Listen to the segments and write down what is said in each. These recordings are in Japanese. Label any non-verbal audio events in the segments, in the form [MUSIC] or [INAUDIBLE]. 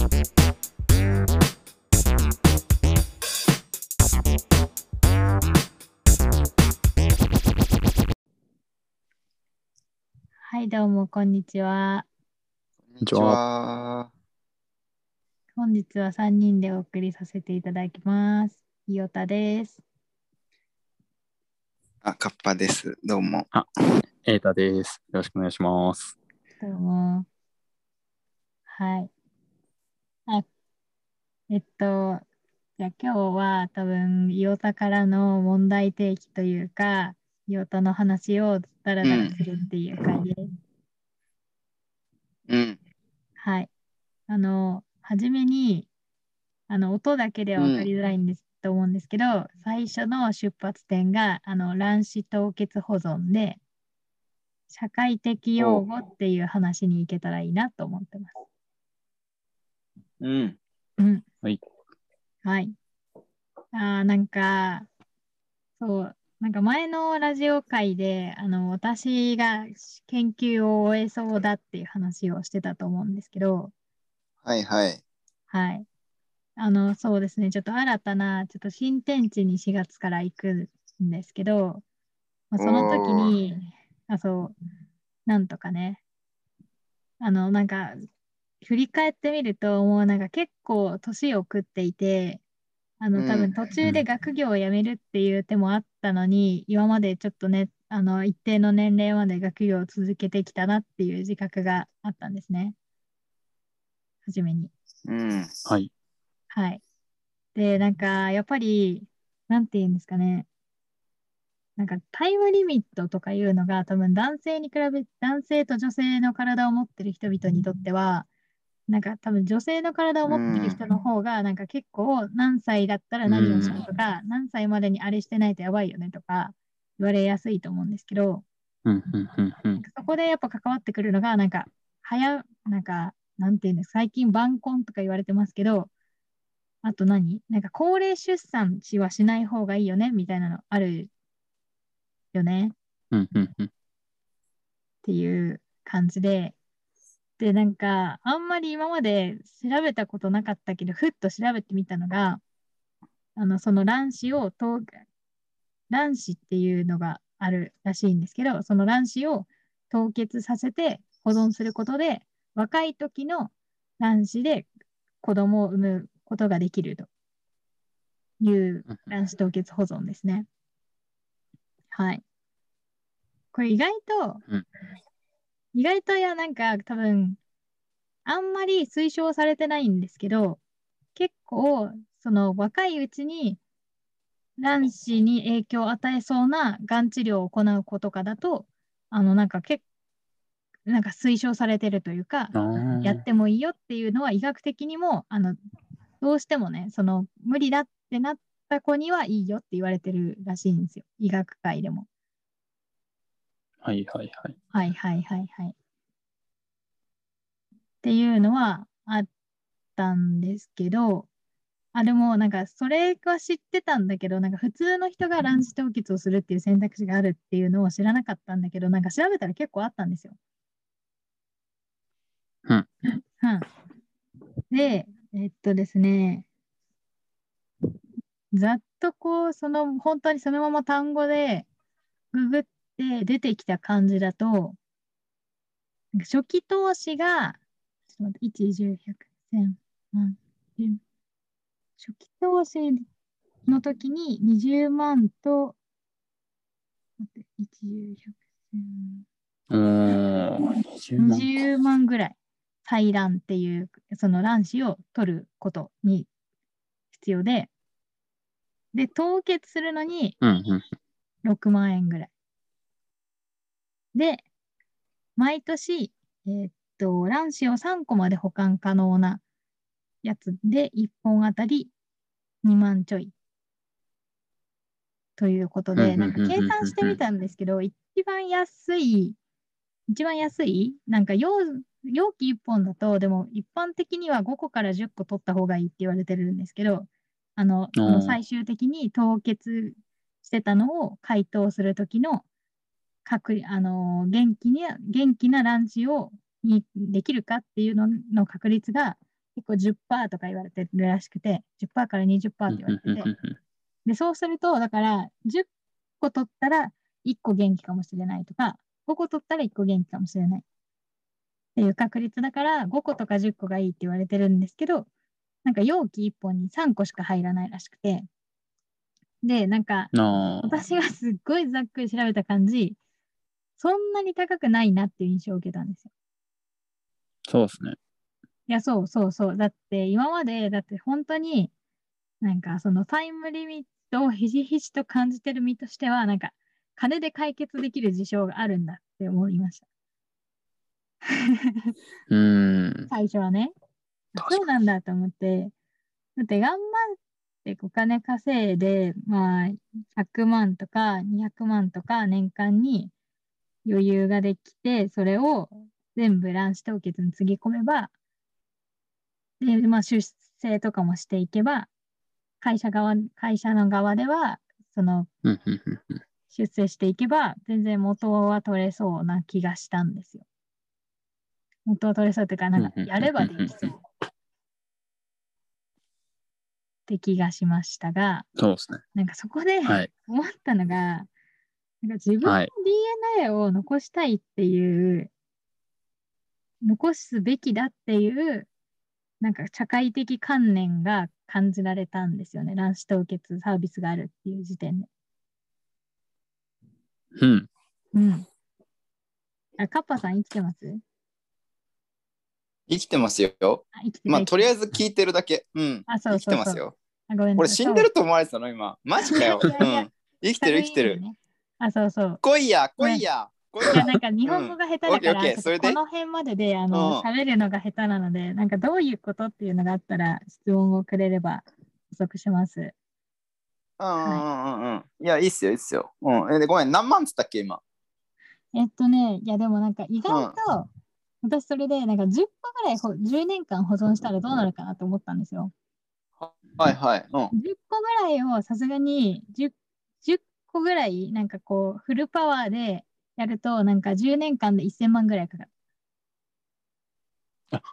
はい、どうも、こんにちは。こんにちは。本日は3人でお送りさせていただきます。いおたです。あ、カッパです。どうも。エータです。よろしくお願いします。どうも。はい。あ、えっと、じゃあ今日は多分、いおたからの問題提起というか、いおたの話をだらだらするっていう感じです。うん。はい。あの、はじめに、あの、音だけでは分かりづらいんです、と思うんですけど、最初の出発点が、あの、卵子凍結保存で、社会的用語っていう話に行けたらいいなと思ってます。うん。うん。はい。はい。あーなんか、そう、なんか前のラジオ会で、あの、私が研究を終えそうだっていう話をしてたと思うんですけど、はいはい。はい。あの、そうですね。ちょっと新たな、ちょっと新天地に4月から行くんですけど、まあ、その時に、あ、そう、なんとかね、あの、なんか、振り返ってみると、もうなんか結構年を食っていて、あの、多うん分途中で学業をやめるっていう手もあったのに、今までちょっとね、あの、一定の年齢まで学業を続けてきたなっていう自覚があったんですね。はじめに。うん。はい。はい。で、なんか、やっぱり、なんて言うんですかね。なんか、タイムリミットとかいうのが、多分男性に比べ、男性と女性の体を持ってる人々にとっては、なんか多分女性の体を持ってる人の方が、なんか結構何歳だったら何をしろとか、何歳までにあれしてないとやばいよねとか言われやすいと思うんですけど、うん、うん、うん、うん。そこでやっぱ関わってくるのが、なんか、早、なんか、なんていうんです最近晩婚とか言われてますけど、あと何？なんか高齢出産しはしない方がいいよねみたいなのあるよねうん、うん、うん。っていう感じで、で、なんか、あんまり今まで調べたことなかったけど、ふっと調べてみたのが、あの、その卵子を凍、卵子っていうのがあるらしいんですけど、その卵子を凍結させて保存することで、若い時の卵子で子供を産むことができるという卵子凍結保存ですね。はい。これ意外と、意外といや、なんか多分、あんまり推奨されてないんですけど、結構、その若いうちに卵子に影響を与えそうながん治療を行う子とかだと、あの、なんか結なんか推奨されてるというか、やってもいいよっていうのは医学的にも、あの、どうしてもね、その無理だってなった子にはいいよって言われてるらしいんですよ。医学界でも。はい、はい、はい。はいはいはいはい。っていうのはあったんですけど、あ、でもなんかそれは知ってたんだけど、なんか普通の人が卵子凍結をするっていう選択肢があるっていうのを知らなかったんだけど、なんか調べたら結構あったんですよ。うん。うん。で、えっとですね、ざっとこう、その本当にそのまま単語でググって出てきた感じだと、初期投資が、ちょっと待って、1、10、100、1000、万、10初期投資の時に20万と、待って、1、10、100、1000おー、20万。20万ぐらい採卵っていうその卵子を取ることに必要でで凍結するのにうん、うん。6万円ぐらいで毎年、えーっと卵子を3個まで保管可能なやつで1本あたり2万ちょいということで、なんか計算してみたんですけど、一番安い、一番安い、なんか容容器1本だと、でも一般的には5個から10個取った方がいいって言われてるんですけど、あの、最終的に凍結してたのを解凍するときの確率、あの元気に元気な卵子をにできるかっていうのの確率が結構10%とか言われてるらしくて、10%から20%って言われてて、で、そうすると、だから、10個取ったら1個元気かもしれないとか、5個取ったら1個元気かもしれない。っていう確率だから、5個とか10個がいいって言われてるんですけど、なんか容器1本に3個しか入らないらしくて、で、なんか。私がすっごいざっくり調べた感じ、そんなに高くないなっていう印象を受けたんですよ。そうですね。いや、そうそうそう。だって今まで、だって本当に、なんかそのタイムリミットをひしひしと感じてる身としては、なんか金で解決できる事象があるんだって思いました。うーん。最初はね。そうなんだと思って、だって頑張ってお金稼いで、まあ、100万とか200万とか年間に余裕ができて、それを全部卵子凍結につぎ込めば、で、まあ、出世とかもしていけば、会社側、会社の側では、その出世していけば、全然元は取れそうな気がしたんですよ。元は取れそうっていうか、なんかやればできそう。って気がしましたが、そうですね。なんかそこではい。思ったのが、なんか自分のはい DNA を残したいっていう、残すべきだっていう、なんか社会的観念が感じられたんですよね。卵子凍結サービスがあるっていう時点で。うん。うん。あ、カッパさん生きてます？生きてますよ。あ、生きてたまあ、とりあえず。ず聞いてるだけ。うん。あそうそうそう生きてますよ。あごめんな俺さい死んでると思われてたの？今。マジかよ。ういやいやん。生きてる生きてる。。ねあ、そうそう。来いや、来いや。来いいや、や。なんか日本語が下手だから、オッケーオッケーそれで？この辺までで、あの、うん喋るのが下手なので、なんかどういうことっていうのがあったら、質問をくれれば補足します。うんうんうんうん。いや、いいっすよ、いいっすよ。うん。えでごめん、何万っつったっけ、今？えっとね、いやでもなんか意外と、私それでなんか10個ぐらいほ、10年間保存したらどうなるかなと思ったんですよ。はいはい。うん。10個ぐらいをさすがに10、10個ぐらい、なんかこう、フルパワーでやると、なんか10年間で1000万ぐらいかかる。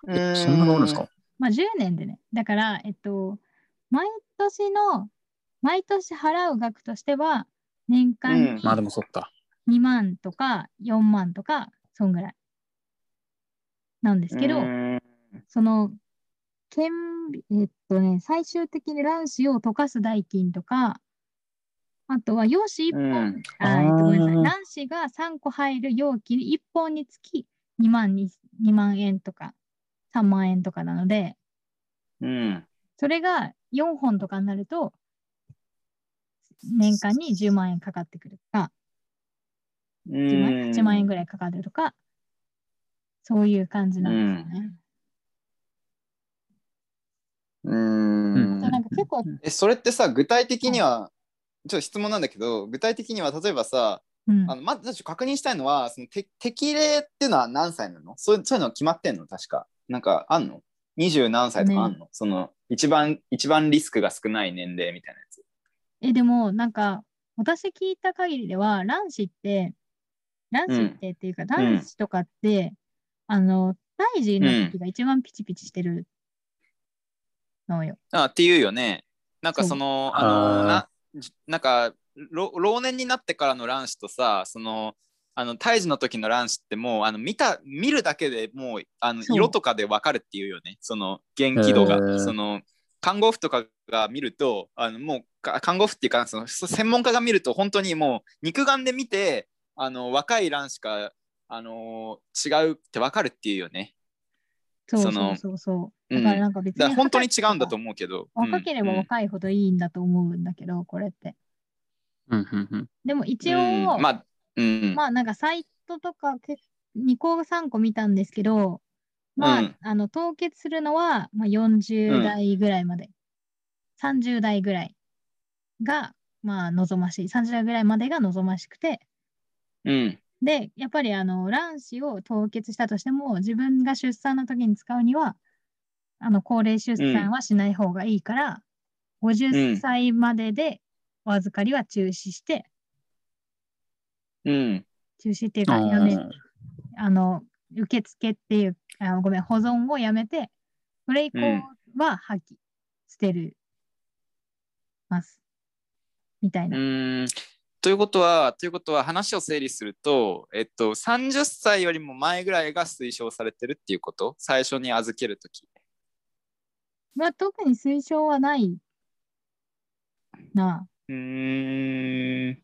えそんなのあるんですか？まあ10年でね。だから、えっと、毎年の、毎年払う額としては、年間うんにまあでもそっか。2万とか4万とか、そんぐらい。なんですけど、うんその、顕微えっとね、最終的に卵子を溶かす代金とか、あとは陽子1本、うん。あえっとごめんなさい、卵子が3個入る容器1本につき2万に2万円とか3万円とかなので、うん。それが4本とかになると、年間に10万円かかってくるとか、10万円 ,8 万円ぐらいかかるとか、そういう感じなんですよね。うん。でなんか結構、え、それってさ、具体的には、ちょっと質問なんだけど、具体的には例えばさ、うんあのまずちょっと確認したいのは、そのて適齢っていうのは何歳なの？そういうそういうの決まってんの？確か。なんかあんの ?20 何歳とかあんの、その一番、一番リスクが少ない年齢みたいなやつ。え、でも、なんか、私聞いた限りでは、卵子って、卵子ってっていうか、卵子とかって、あの、胎児の時が一番ピチピチしてるのよ。あっていうよね。なんかその、あのな、じなんか老、老年になってからの卵子とさ、その、あの胎児の時の卵子ってもうあの見た見るだけでもうあの色とかで分かるっていうよね。その元気度が、その看護婦とかが見るとあのもうか看護婦っていうかその専門家が見ると本当にもう肉眼で見てあの若い卵子かあの違うって分かるっていうよねそうそうそうそう。うん。だからなんか別にだから本当に違うんだと思思うけど。若ければうん若いほどいいんだと思うんだけど、これって。うんうんうん。でも一応、うん。まあうん。まあなんかサイトとかけ2個3個見たんですけど、まあ、うん。あの凍結するのは、まあ、40代ぐらいまで、30代ぐらいが、まあ、望ましい。30代ぐらいまでが望ましくて、うんで、やっぱりあの卵子を凍結したとしても、自分が出産の時に使うには、あの高齢出産はしない方がいいから、50歳まででお預かりは中止して、うん中止っていうか、あやめーあの、受付っていう、あごめん、保存をやめて、それ以降は破棄、捨てる、ます。みたいうな。ということは、ということは話を整理すると、えっと、30歳よりも前ぐらいが推奨されてるっていうこと？最初に預けるとき。まあ、特に推奨はないな。うーん。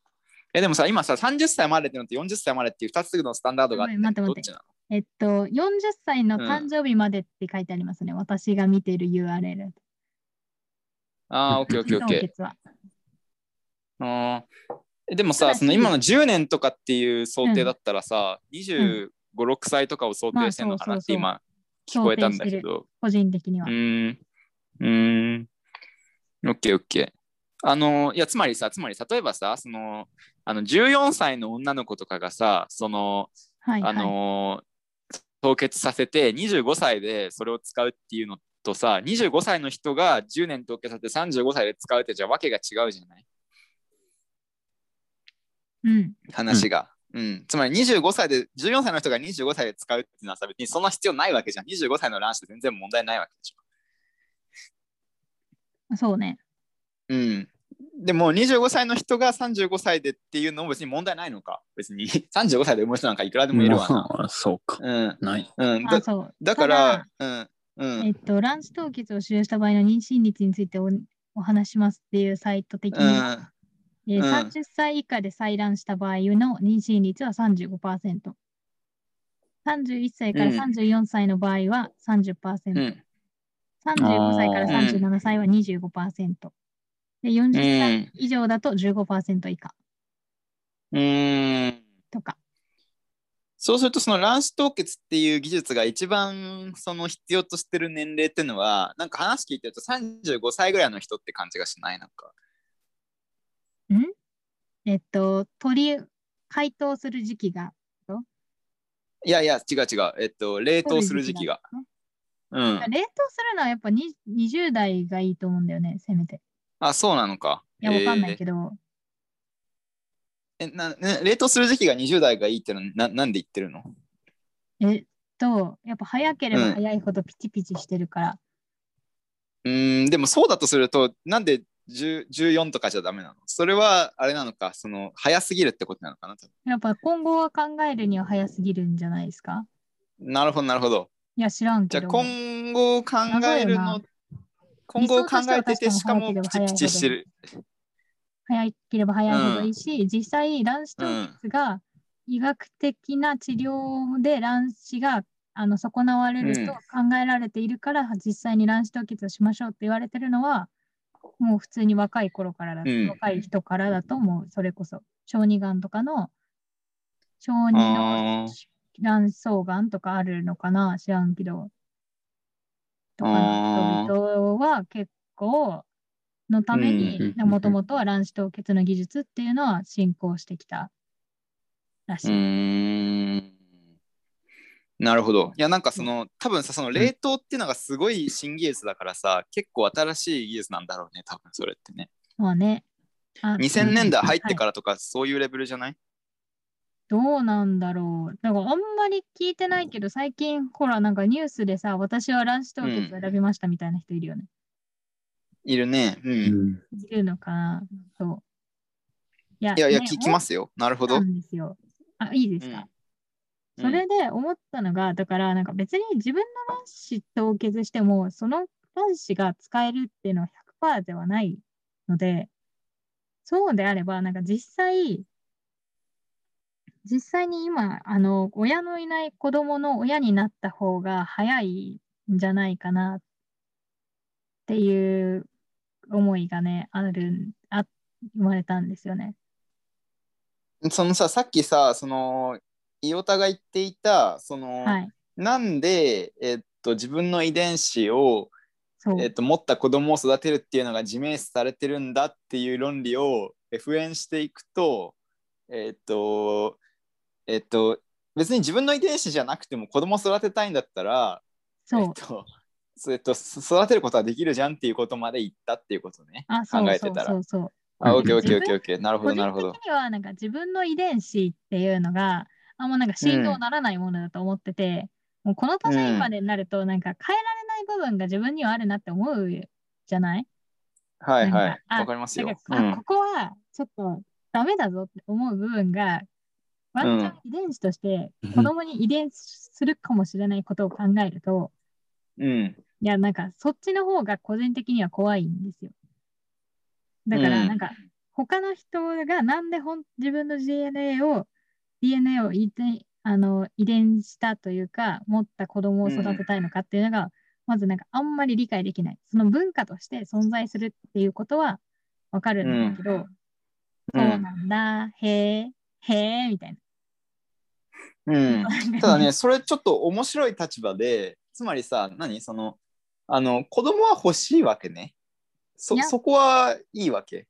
え、でもさ、今さ、30歳までってのと40歳までっていう2つのスタンダードがあって、待って待ってえっと、40歳の誕生日までって書いてありますね。私が見てる URL。ああ、オッケーオッケーオッケー。[LAUGHS] あーえでもさ、その今の10年とかっていう想定だったらさ、25、6歳とかを想定してるのかなってまあ今聞こえたんだけど。個人的にはう。ーん。うーん。オッケーオッケー。あの、いや、つまりさ、つまり例えばさ、その、あの14歳の女の子とかがさ、その、はい、はい。あの凍結させて25歳でそれを使うっていうのとさ25歳の人が10年凍結させて35歳で使うってじゃわけが違うじゃない？うん。話が、うん。つまり25歳で14歳の人が25歳で使うっていうのはさ別にそんな必要ないわけじゃん。25歳の卵子で全然問題ないわけでしょ。そうね。うん。でも25歳の人が35歳でっていうのも別に問題ないのか。別に。[LAUGHS] 35歳で産む人なんかいくらでもいるわな。まあ、そうか。うん。ない。うん。だあそう。だからうん。うん。えっと、卵子凍結を使用した場合の妊娠率についておお話しますっていうサイト的には、えーうん30歳以下で採卵した場合の妊娠率は35%。31歳からうん34歳の場合は30%。うん35歳から37歳は25%。で、40う歳ん以上だと15%以下うーんとか。そうするとその卵子凍結っていう技術が一番その必要としてる年齢っていうのはなんか話聞いてると35歳ぐらいの人って感じがしない？なんか。んえっと、取り、解凍する時期が。いやいや違う違う。えっと冷凍する時期が。うん。冷凍するのはやっぱに20代がいいと思うんだよね、せめて。あそうなのか。いや、わかんないえーけど。えなね冷凍する時期が20代がいいってのはななんで言ってるの？えっと、やっぱ早けれうんば早いほどピチピチしてるから。うーんでもそうだとするとなんで10 14とかじゃダメなの？それはあれなのか？その早すぎるってことなのかな？やっぱ今後は考えるには早すぎるんじゃないですか？なるほどなるほど。いや、知らんじゃあけど。今後を考えるの今後を考えててしかもピチピチしてる。早ければ早いほどいいし、実際卵子凍結が医学的な治療で卵子があの損なわれると考えられているから、実際に卵子凍結をしましょうって言われてるのはもう普通に若い頃からだ、うん。若い人からだと思うそれこそ小児がんとかの小児の卵巣がんとかあるのかな知らんけどとかの人々は結構のためうんにもともとは卵子凍結の技術っていうのは進行してきたらしうい。なるほど。いやなんかその多分さその冷凍っていうのがすごい新技術だからさ、結構新しい技術なんだろうね多分それってね。まあね。あ2000年代入ってはいからとかそういうレベルじゃない、どうなんだろう。だからあんまり聞いてないけど、最近ほらなんかニュースでさ、私は卵子凍結を選びましたみたいな人いるよね。いるね。うん。うん。いるのかなそう。いやいやね聞きますよ。なるほどそうな。んですよ。あ、いいですか、うんそれで思ったのが、だからなんか別に自分の卵子凍結しても、その卵子が使えるっていうのは100%ではないので、そうであれば、なんか実際、実際に今、あの、親のいない子供の親になった方が早いんじゃないかなっていう思いがね、ある、あ、生まれたんですよね。そのさ、さっきさ、その、イオタが言っていた、その、はい。なんで、えっと、自分の遺伝子を。えっと、持った子供を育てるっていうのが自明視されてるんだっていう論理をえ復縁していくと、えっと、えっと、別に自分の遺伝子じゃなくても子供を育てたいんだったら、そう。えっと、そえっと、そ育てることはできるじゃんっていうことまで言ったっていうことね。考えてたらそうそう。あ、うんオッケーオッケーオッケーオッケー。なるほ個ど、なるほど人的。にはなんか自分の遺伝子っていうのがあんまなんか信用ならないものだと思ってて、もうこの年までになるとなんか変えられない部分が自分にはあるなって思うじゃない？はいはい。わかりますよ。んあここはちょっとダメだぞって思う部分が、ワンチャン遺伝子としてうん。子供に遺伝するかもしれないことを考えると、うん。いや、なんかそっちの方が個人的には怖いんですよ。だから、うん。なんか、他の人がなんでほん自分の DNA を、DNA を遺伝あの遺伝したというか、持った子供を育てたいのかっていうのが、まずなんかあんまり理解できない。その文化として存在するっていうことはわかるんだけど、うそうんなんだ、へえ、へえ、みたいうん。な。ただね、それちょっと面白い立場で、つまりさ、何？その、あの、子供は欲しいわけね。そそこはいいわけ。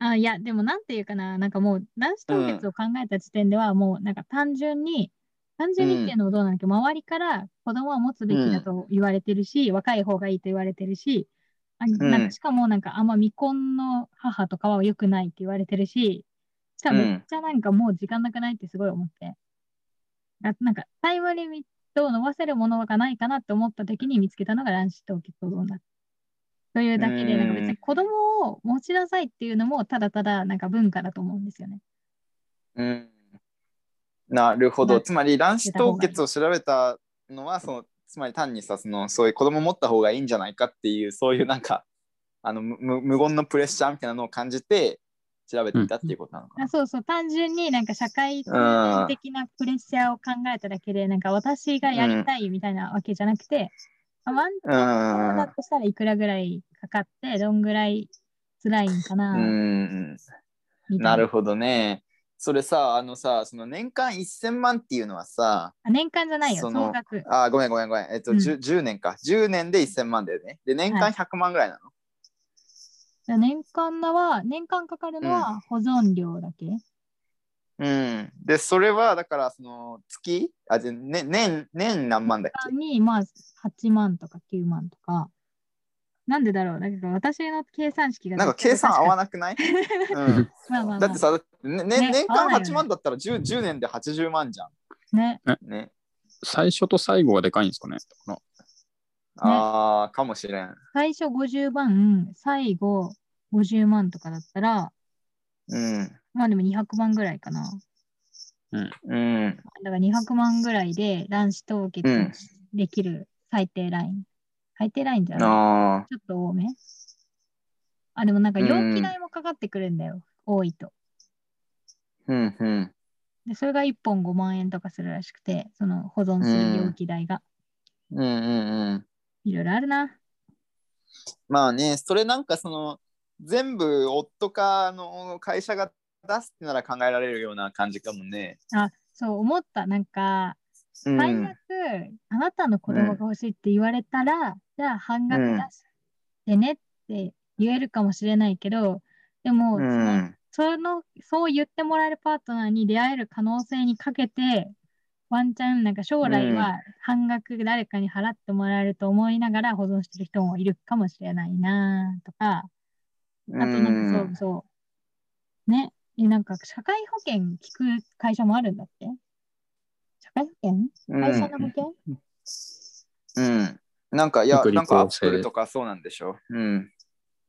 あ、いや、でもなんていうかな、なんかもう卵子凍結を考えた時点では、もうなんか単純に、単純にっていうのもどうなんだけど、周りから子供は持つべきだと言われてるし、若い方がいいと言われてるし、あなんかしかもなんかあんま未婚の母とかは良くないって言われてるし、しかもめっちゃなんかもう時間なくないってすごい思って。あなんかタイムリミットを伸ばせるものがないかなって思った時に見つけたのが卵子凍結保存だというだけで、うんなんか別に子供を持ちなさいっていうのもただただなんか文化だと思うんですよね。うん。なるほまあど。つまり卵子凍結を調べたのは、そのつまり単にさ、そのそういう子供持った方がいいんじゃないかっていう、そういうなんか、あの無無言のプレッシャーみたいなのを感じて調べていたっていうことなのかな。あそうそう、単純になんか社会的なプレッシャーを考えただけで、なんか私がやりたいみたいなわけじゃなくて、あワンチャンだとしたらいくらぐらいかかって、どんぐらい辛いんかな、うん。な。なるほどね。それさ、あのさ、その年間1000万っていうのはさ、あ年間じゃないよ、その総額。あ、ごめんごめんごめん。えっと、うん 10, 10年か。10年で1000万だよね。で、年間はい100万ぐらいなの？年間のは、年間かかるのは保存料だけ、うん。で、それは、だから、その、月？あ、じゃ、ね、年、年何万だっけ？に、まあ、8万とか9万とか。なんでだろう？だから私の計算式がなんか計算合わななくない、[LAUGHS] うん、まあまあまあ、だってさ、だってねねね年間合わないよね8万だったら 10, 10年で80万じゃね。ん。ね。最初と最後がでかいんですかね？このああ、かもしれん。最初50万、最後50万とかだったら、うん。まあでも200万ぐらいかな。うん。だから200万ぐらいで卵子凍結うんできる最低ライン。最低ラインじゃない？あちょっと多め？あ、でもなんかうん容器代もかかってくるんだよ。多いと。あ。うんうん。で、それが1本5万円とかするらしくて、その保存する容器代が。うんうんうん。いろいろあるな。まあね、それなんかその、全部夫かの会社が出すってなら考えられるような感じかもね。あ、そう思った。なんか、うん。最悪、あなたの子供が欲しいって言われたら、じゃあ半額出してねって言えるかもしれないけど、でも、うそのん。その、そう言ってもらえるパートナーに出会える可能性にかけて、ワンチャンなんか将来は半額誰かに払ってもらえると思いながら保存してる人もいるかもしれないなとか、あとなんかそうそう。ね。えなんか社会保険聞く会社もあるんだって？社会保険の保険、うん。なんか、いや、なんかアップルとかそうなんでしょ？うん。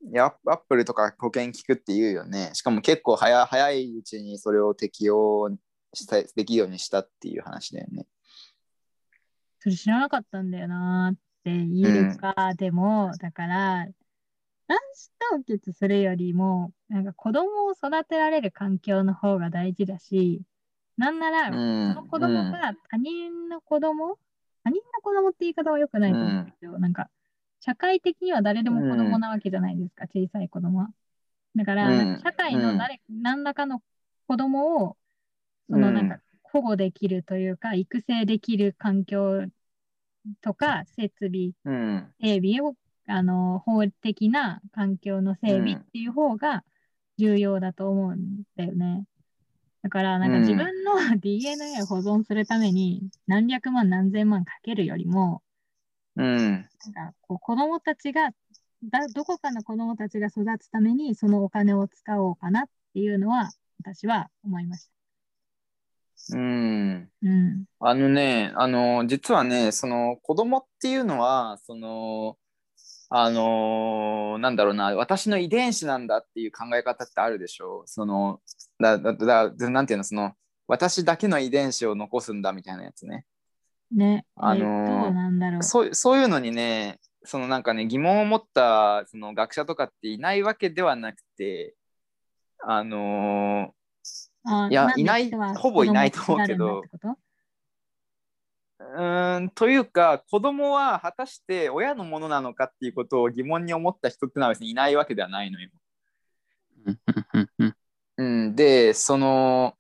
いや、アップルとか保険聞くって言うよね。しかも結構早早いうちにそれを適用したできるようにしたっていう話だよね。それ知らなかったんだよなって言えるか、でも、だから、卵子凍結するよりも、なんか子供を育てられる環境の方が大事だし、なんなら、うん。その子供が他人の子供、他人の子供って言い方は良くないと思うんですけど、なんか、社会的には誰でも子供なわけじゃないですか、小さい子供は。だから、社会の誰、何らかの子供を、そのなんか保護できるというか、育成できる環境とか、設備、うん。整備を、あの、法的な環境の整備っていう方が重要だと思うんだよね。だから、なんかうん自分の [LAUGHS] DNA を保存するために何百万何千万かけるよりも、うん。なんかこう子供たちがだ、どこかの子供たちが育つためにそのお金を使おうかなっていうのは私は思いました。うん。うん。あのね、あの、実はね、その子供っていうのは、その、あのなんだろうな、私の遺伝子なんだっていう考え方ってあるでしょう。その、だ、だ、だ、だなんていうの、その、私だけの遺伝子を残すんだみたいなやつね。ね。あのーえどうなんだろう。そうそういうのにね、そのなんかね、疑問を持ったその学者とかっていないわけではなくて、あのあいやいないほぼいないと思うけど子供を作られるんだってうーんというか子供は果たして親のものなのかっていうことを疑問に思った人ってのは別にいないわけではないのよ。うんうんうんうん、でその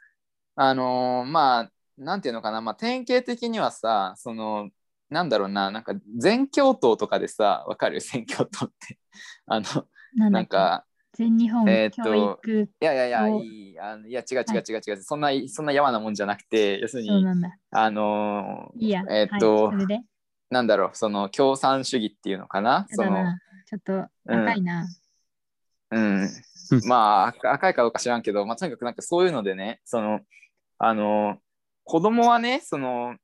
あのまあなんていうのかな、まあ、典型的にはさそのなんだろうな。なんか全教頭とかでさわかる？[LAUGHS] 全教頭って。あのなんか全日本えーっと教育、いやいやいやおいいあのいや違う違う違う違う、そんなそんなやわなもんじゃなくて要するにそうなんだ。あのいいや。えーっとはい、それで。なんだろうその共産主義っていうのかな？その。ちょっと赤いな。うんうんまあ赤赤いかどうか知らんけど、まあ、とにかくなんかそういうのでねそのあの子供はねその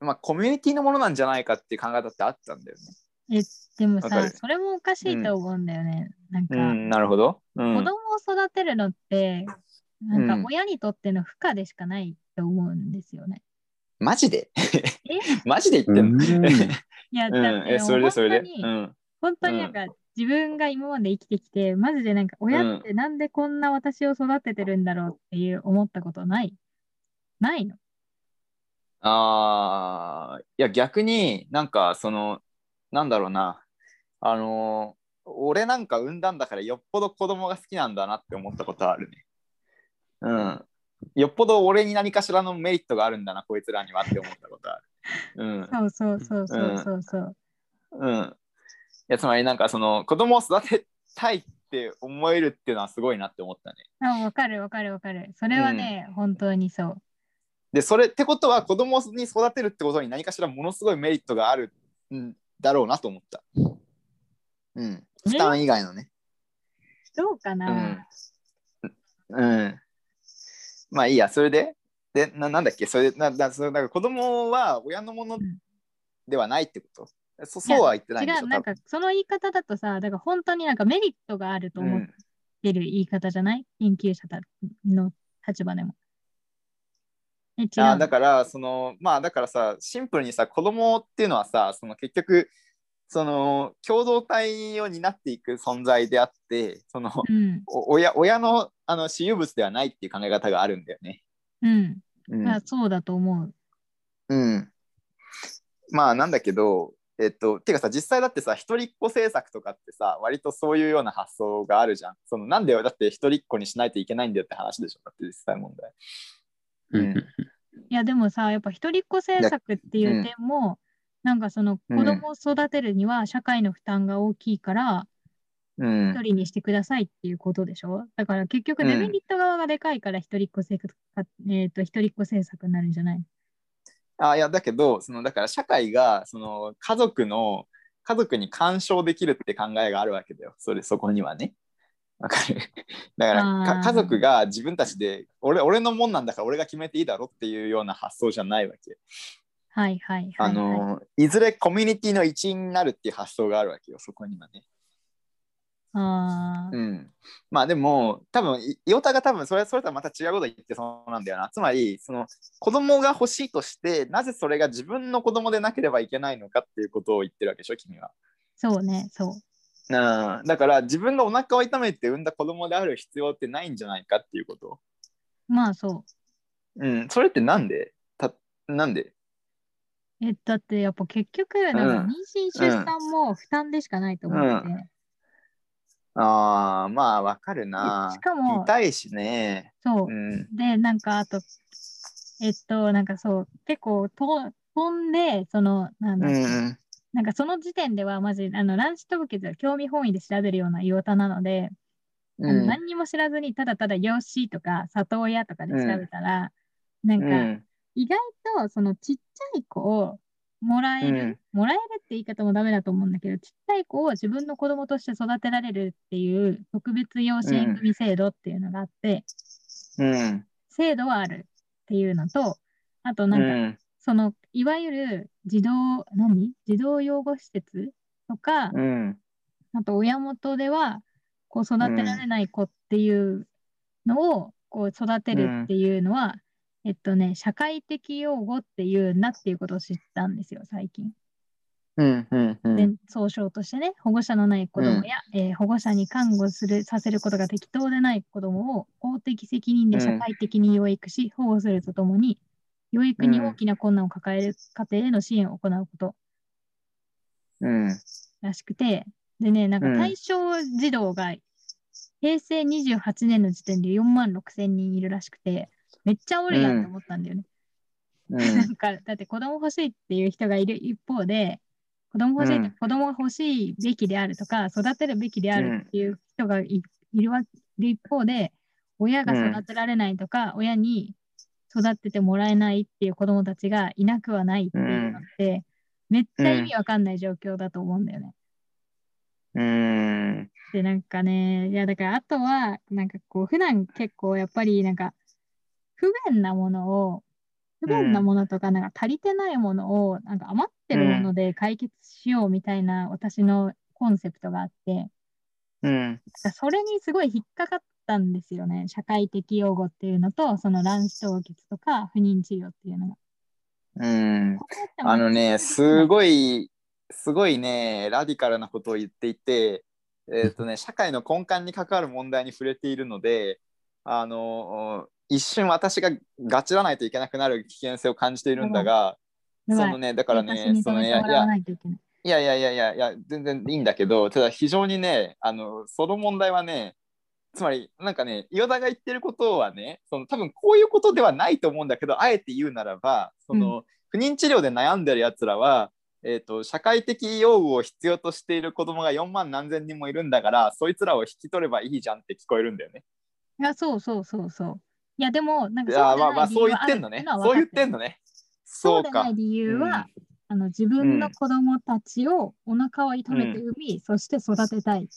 まあコミュニティのものなんじゃないかっていう考え方ってあったんだよね。え、でもさ、わかる。それもおかしいと思うんだよね。なんか、うん、なるほど。うん、子供を育てるのって、なんうん。か親にとっての負荷でしかないと思うんですよね。マジで？え？[LAUGHS] マジで言ってんの、うん。いや、うんだってえそれでそれで。本当にうん。本当になんか、自分が今まで生きてきて、マジでなんか親ってなんでこんな私を育ててるんだろうっていう思ったことない？ないの？ああ、いや逆になんかそのなんだろうなあの俺なんか産んだんだからよっぽど子供が好きなんだなって思ったことあるね。うん。よっぽど俺に何かしらのメリットがあるんだなこいつらにはって思ったことある。うん。そうそうそうそうそうそう。うん。いやつまりなんかその子供を育てたいって思えるっていうのはすごいなって思ったね。あ、わかるわかるわかる。それはね、本当にそう。でそれってことは子供に育てるってことに何かしらものすごいメリットがあるんだろうなと思った。うん。負担以外のね。どうかな、うん。まあいいや、それで？で、ななんだっけ？それで、ななそれなんか子供は親のものうん。ではないってこと、そそうは言ってないんでしょ？違う、なんかその言い方だとさ、だから本当になんかメリットがあると思ってる言い方じゃない、研究者たの立場でも。あだから、その、まあだからさ、シンプルにさ、子供っていうのはさ、その結局、その共同体を担っていく存在であって、その、うん、お親親のあの私有物ではないっていう考え方があるんだよね。うん、うんあそうだと思う。うん。まあなんだけど、えっと、てかさ、実際だってさ、一人っ子政策とかってさ、割とそういうような発想があるじゃん。そのなんでよ、だって一人っ子にしないといけないんだよって話でしょ、だって実際問題。うんいや、でもさ、やっぱ一人っ子政策っていう点も、なんかそのうん子供を育てるには社会の負担が大きいから、うん一。人にしてくださいっていうことでしょ？だから結局うんデメリット側がでかいから一人っ子政策、えっと、一人っ子政策になるんじゃない？あいや、だけど、そのだから社会が、その家族の、家族に干渉できるって考えがあるわけだよ。それ、そこにはね。わかる？[LAUGHS] だから家族が自分たちで俺俺のもんなんだから俺が決めていいだろっていうような発想じゃないわけ。はいはいはい、あはい。のいずれコミュニティの一員になるっていう発想があるわけよ、そこにはね。あーうん、まあでも多分いイオタが多分それそれとはまた違うこと言ってそうなんだよな。つまりその子供が欲しいとしてなぜそれが自分の子供でなければいけないのかっていうことを言ってるわけでしょ君は。そうね、そう。うん、だから自分がお腹を痛めて産んだ子供である必要ってないんじゃないかっていうこと。まあそう。うん、それってなんで？たなんで？え、だってやっぱ結局、なんかうん妊娠、出産も負担でしかないと思ってて、ああまあわかるな。しかも痛いしね。そう。う。ん。で、なんかあと、えっと、なんかそう、結構と飛んで、その、なんだ、うんうん。なんかその時点ではまず、あの、卵子凍結は興味本位で調べるような用途なので、うん。何にも知らずに、ただただ養子とか里親とかで調べたら、なんか、うん意外とそのちっちゃい子をもらえる、もらえるって言い方もダメだと思うんだけど、ちっちゃい子を自分の子供として育てられるっていう特別養子縁組制度っていうのがあって、うん。制度はある。っていうのと、あとなんか、うん。その、いわゆる児童、何？児童養護施設とか、うん。あと親元では、こう育てられない子っていうのを、こう育てるっていうのは、えっとね、社会的養護っていうんだっていうことを知ったんですよ、最近。うんうんうん。で総称としてね、保護者のない子供や、えー保護者に看護するさせることが適当でない子供を公的責任で社会的に養育し、保護するとともに、養育に大きな困難を抱える家庭への支援を行うこと。うん。らしくて、でね、なんかうん対象児童が平成28年の時点で4万6千人いるらしくて、めっちゃおるやんって思ったんだよね。う [LAUGHS] なんか、だって子供欲しいっていう人がいる一方で、子供欲しい、うん。子供が欲しいべきであるとか、育てるべきであるっていう人がい,、るわいる一方で、親が育てられないとか、親に育ててもらえないっていう子供たちがいなくはないっていうのって、めっちゃ意味わかんない状況だと思うんだよね。うん。で、なんかね、いや、だからあとは、なんかこう、普段結構やっぱりなんか、不便なものを、不便なものとか、なんか足りてないものを、なんか余ってるもので解決しようみたいな私のコンセプトがあって、うん。それにすごい引っかかったんですよね。社会的養護っていうのと、その卵子凍結とか不妊治療っていうのが。うん。あのね、すごい、すごいね、ラディカルなことを言っていて、えっ、とね、社会の根幹に関わる問題に触れているので、あの、一瞬私がガチらないといけなくなる危険性を感じているんだが、そのね、だから私ね、そのね、いや、いや。ないやいやいやいやいや、全然いいんだけど、ただ非常にね、あの、その問題はね、つまり、なんかね、岩田が言ってることはね、その多分こういうことではないと思うんだけど、あえて言うならば、その、不妊治療で悩んでるやつらは、えー、と社会的養護を必要としている子供が4万何千人もいるんだからそいつらを引き取ればいいじゃんって聞こえるんだよね。いや、そうそうそうそう。いや、でも、なんかいやまあまあそう言ってんのね。そう言ってんのね。そそうでない。理由は、あの自分の子供たちをお腹を痛めて産み、そして育てたいっ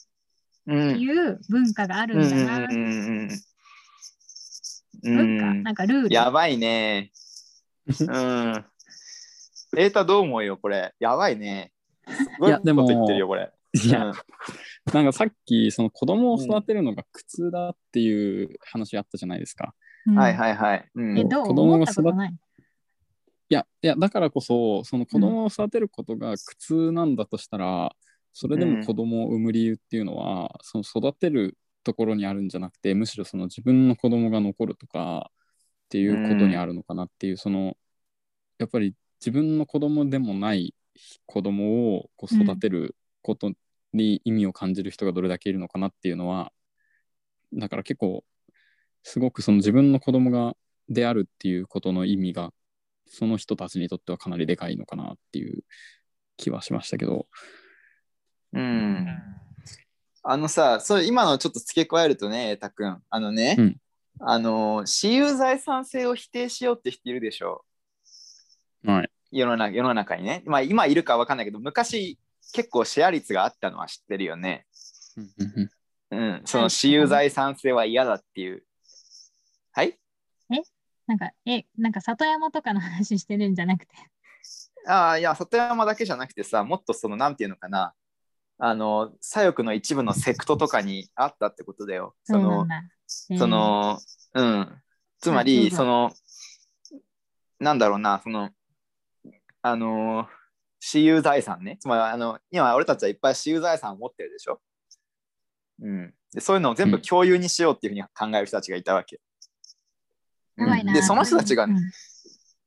うんていう文化があるんだな。うんうんうん文化、うんなんかルール？やばいね。うん。エータどう思うよ、これ？やばいね。すごいいやでもこと言ってるよ、これ。いや、なんかさっき、その子供を育てるのが苦痛だっていう話あったじゃないですか。うん。はいはいはい。うん。え、どう？子供が思ったことない？いや、いや、だからこそ、その子供を育てることが苦痛なんだとしたら、それでも子供を産む理由っていうのは、その育てるところにあるんじゃなくて、むしろその自分の子供が残るとかっていうことにあるのかなっていう、その、やっぱり自分の子供でもない子供をこう育てることに意味を感じる人がどれだけいるのかなっていうのは、だから結構、すごくその自分の子供がであるっていうことの意味がその人たちにとってはかなりでかいのかなっていう気はしましたけど。うん。あのさ、それ今のちょっと付け加えるとね、たくん、あのね、うんあの、私有財産性を否定しようって人いるでしょ？はい。世の中世の中にね。まあ今いるかわかんないけど、昔結構シェア率があったのは知ってるよね。うん、その私有財産性は嫌だっていう。はいなんか、え、なんか里山とかの話してるんじゃなくて。ああ、いや、里山だけじゃなくてさ、もっとその、なんていうのかな、あの、左翼の一部のセクトとかにあったってことだよ。そのなんだ。えーそ、の、うん。つまり、その、なんだろうな、その、あの、私有財産ね。つまり、あの、今、俺たちはいっぱい私有財産を持ってるでしょ？うん。で、そういうのを全部共有にしようっていうふうに考える人たちがいたわけ。で、その人たちがね、うん。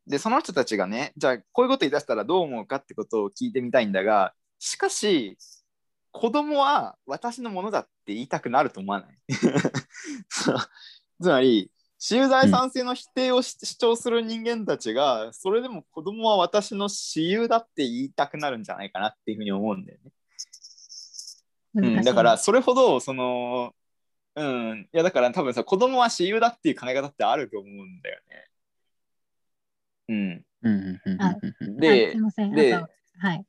で、その人たちがね、じゃあ、こういうこと言い出したらどう思うかってことを聞いてみたいんだが、しかし、子供は私のものだって言いたくなると思わない？[LAUGHS] つまり、私有財産性の否定をし主張する人間たちが、それでも子供は私の私有だって言いたくなるんじゃないかなっていうふうに思うんだよね。うん、だから、それほど、その、うん、いや、だから多分さ、子供は私有だっていう考え方ってあると思うんだよね。うん。あではいすいません。ではい。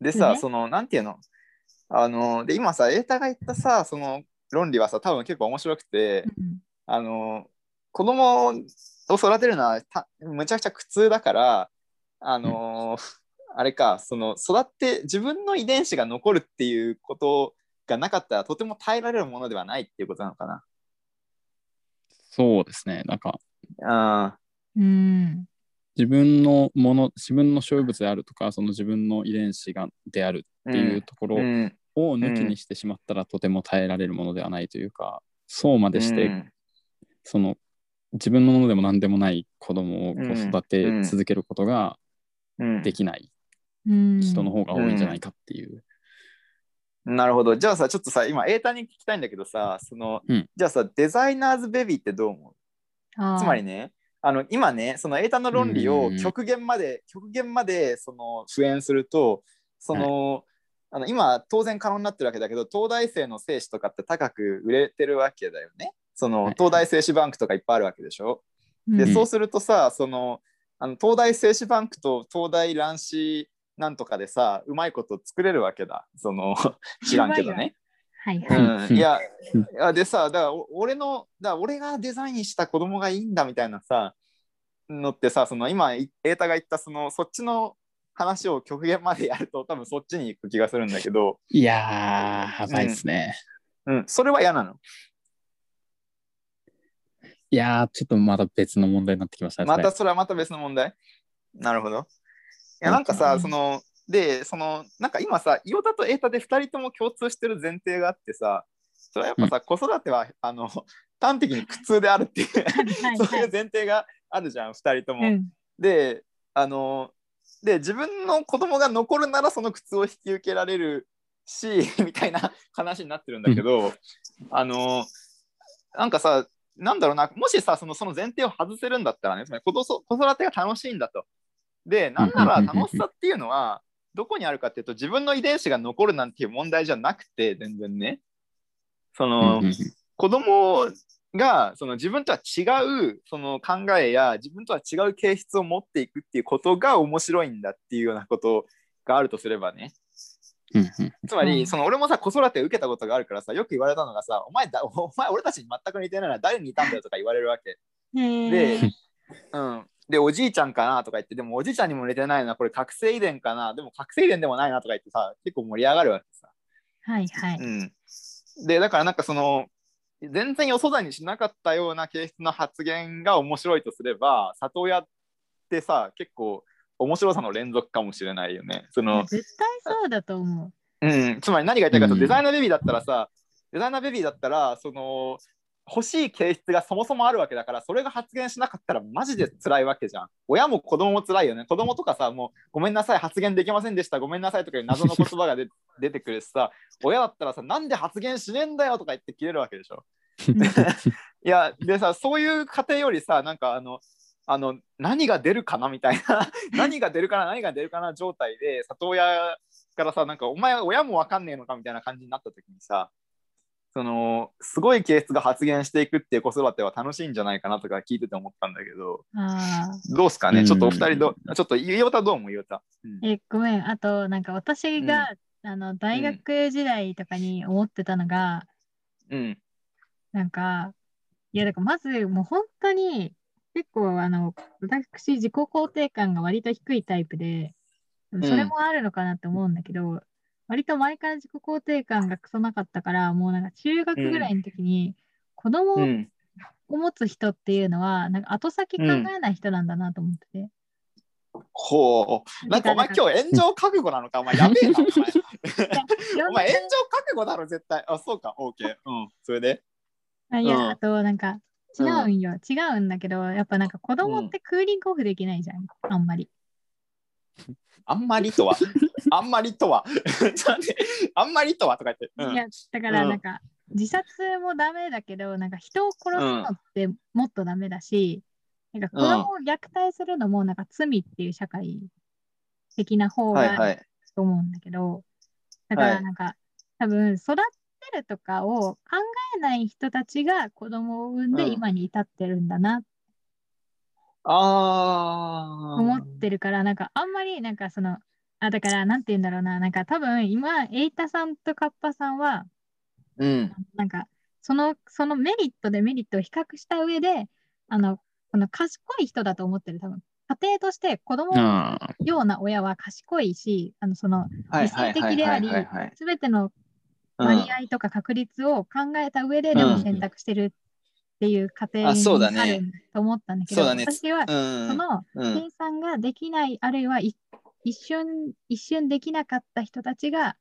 でさ、その、なんていうの？あの、で、今さ、エータが言ったさ、その論理はさ、多分結構面白くて、うんあの、子供を育てるのはたむちゃくちゃ苦痛だからあのーあれかその育って自分の遺伝子が残るっていうことがなかったらとても耐えられるものではないっていうことなのかな。そうですね。なんか、あうん。自分のもの、自分の所有物であるとか、その自分の遺伝子がであるっていうところうんを抜きにしてしまったら、とても耐えられるものではないというか、そうまでして、うんその自分のものでも何でもない子供を育て続けることがうんできないうん。人の方が多いんじゃないかっていう。なるほど。じゃあさ、ちょっとさ、今、エータに聞きたいんだけどさ、その、うん。じゃあさ、デザイナーズベビーってどう思う？つまりね、あの今ね、そのエータの論理をうん極限まで、極限までその復縁すると、その、あの今、当然可能になってるわけだけど、東大生の精子とかって高く売れてるわけだよね。そのはい。東大精子バンクとかいっぱいあるわけでしょ？で、うん。そうするとさ、そのあの東大精子バンクと東大卵子なんとかでさ、うまいこと作れるわけだ。その [LAUGHS] 知らんけどね。はいはい。うん、いやうんいやでさだからお俺のだから俺がデザインした子供がいいんだみたいなさのってさその今いエータが言ったそのそっちの話を極限までやると多分そっちに行く気がするんだけど、いやー、やばいですね。うん、それは嫌なの？いやー、ちょっとまた別の問題になってきましたね。またそれはまた別の問題？なるほどいやなんかうんさそのでそのなんか今さイオタとエータで2人とも共通してる前提があってさそれはやっぱさ、子育てはあの [LAUGHS] 端的に苦痛であるっていうはいそうはい。[LAUGHS] いう前提があるじゃん2人とも。うん。であので自分の子供が残るならその苦痛を引き受けられるし [LAUGHS] みたいな話になってるんだけど、あのなんかさなんだろうなもしさそのその前提を外せるんだったらねつまり子育てが楽しいんだと。でなんなら楽しさっていうのはどこにあるかっていうと自分の遺伝子が残るなんていう問題じゃなくて全然ね。そうんの、子供がその自分とは違うその考えや自分とは違う形質を持っていくっていうことが面白いんだっていうようなことがあるとすればね。つまり、うん。その俺もさ子育てを受けたことがあるからさよく言われたのがさお前だお前俺たちに全く似てないのは誰に似たんだよとか言われるわけ。へでー、うん、でおじいちゃんかなとか言ってでもおじいちゃんにも似てないなこれ覚醒遺伝かな。でも覚醒遺伝でもないなとか言ってさ結構盛り上がるわけさ。はいはい。うん、でだからなんかその全然予想だにしなかったような形質の発言が面白いとすれば里親ってさ結構面白さの連続かもしれないよね。その絶対そうだと思う。ん、つまり何が言いたいかと、うん。デザイナーベビーだったらさデザイナーベビーだったらその欲しい形質がそもそもあるわけだからそれが発言しなかったらマジで辛いわけじゃん親も子供も辛いよね子供とかさもうごめんなさい発言できませんでしたごめんなさいとかいう謎の言葉が [LAUGHS] 出てくるしさ親だったらさなんで発言しねえんだよとか言って切れるわけでしょ。[LAUGHS] いやでさそういう過程よりさなんかあのあの何が出るかなみたいな [LAUGHS] 何が出るかな何が出るかな状態で里親からさなんかお前親も分かんねえのかみたいな感じになった時にさそのすごい形質が発言していくっていう子育ては楽しいんじゃないかなとか聞いてて思ったんだけどあどうすかね、うん。ちょっとお二人どちょっと言おたどうも言おた、うん。ーえ、ごめん。あと、なんか私が、あの大学時代とかに思ってたのが、うん。なんか、いや、だからまずもう本当に結構あの、私自己肯定感が割と低いタイプで、ん。それもあるのかなって思うんだけど、割と前から自己肯定感がクソなかったから、もうなんか中学ぐらいの時に子供をうん。持つ人っていうのは、なんか後先考えない人なんだなと思ってて。ほう。なんかお前だ今日炎上覚悟なのか？[LAUGHS] お前やべえなお前。ら [LAUGHS] お前炎上覚悟だろ絶対。あそうか。OK うん。それで？あいや、うん。あとなんか違うんよ、違うんだけど、やっぱなんか子供うんってクーリングオフできないじゃん、あんまり。あんまりとは。[LAUGHS] あんまりとは。[LAUGHS] あんまりとはとか言って、うん。いや、だからうん。なんか、自殺もダメだけど、なんか人を殺すのってもっとダメだし、なんか子供を虐待するのもなんか罪っていう社会的な方がと思うんだけど、だかはい。らなんか、多分育てるとかを考えない人たちが子供を産んでうん。今に至ってるんだなあー。思ってるから、なんかあんまりなんかその、あ、だからなんて言うんだろうな、なんか多分今、エイタさんとカッパさんは、うん。なんかその、そのメリットでメリットを比較した上で、あの、この賢い人だと思ってる、多分。家庭として子供の。ような親は賢いし、あのそのはい理性的でありすべてのうん。割合とか確率を考えた上ででも選択してるっていう過程あそうだにねなると思ったんだけど、ね。私はうん。そのうん。計算ができない、あるいはい一瞬、一瞬できなかった人たちが、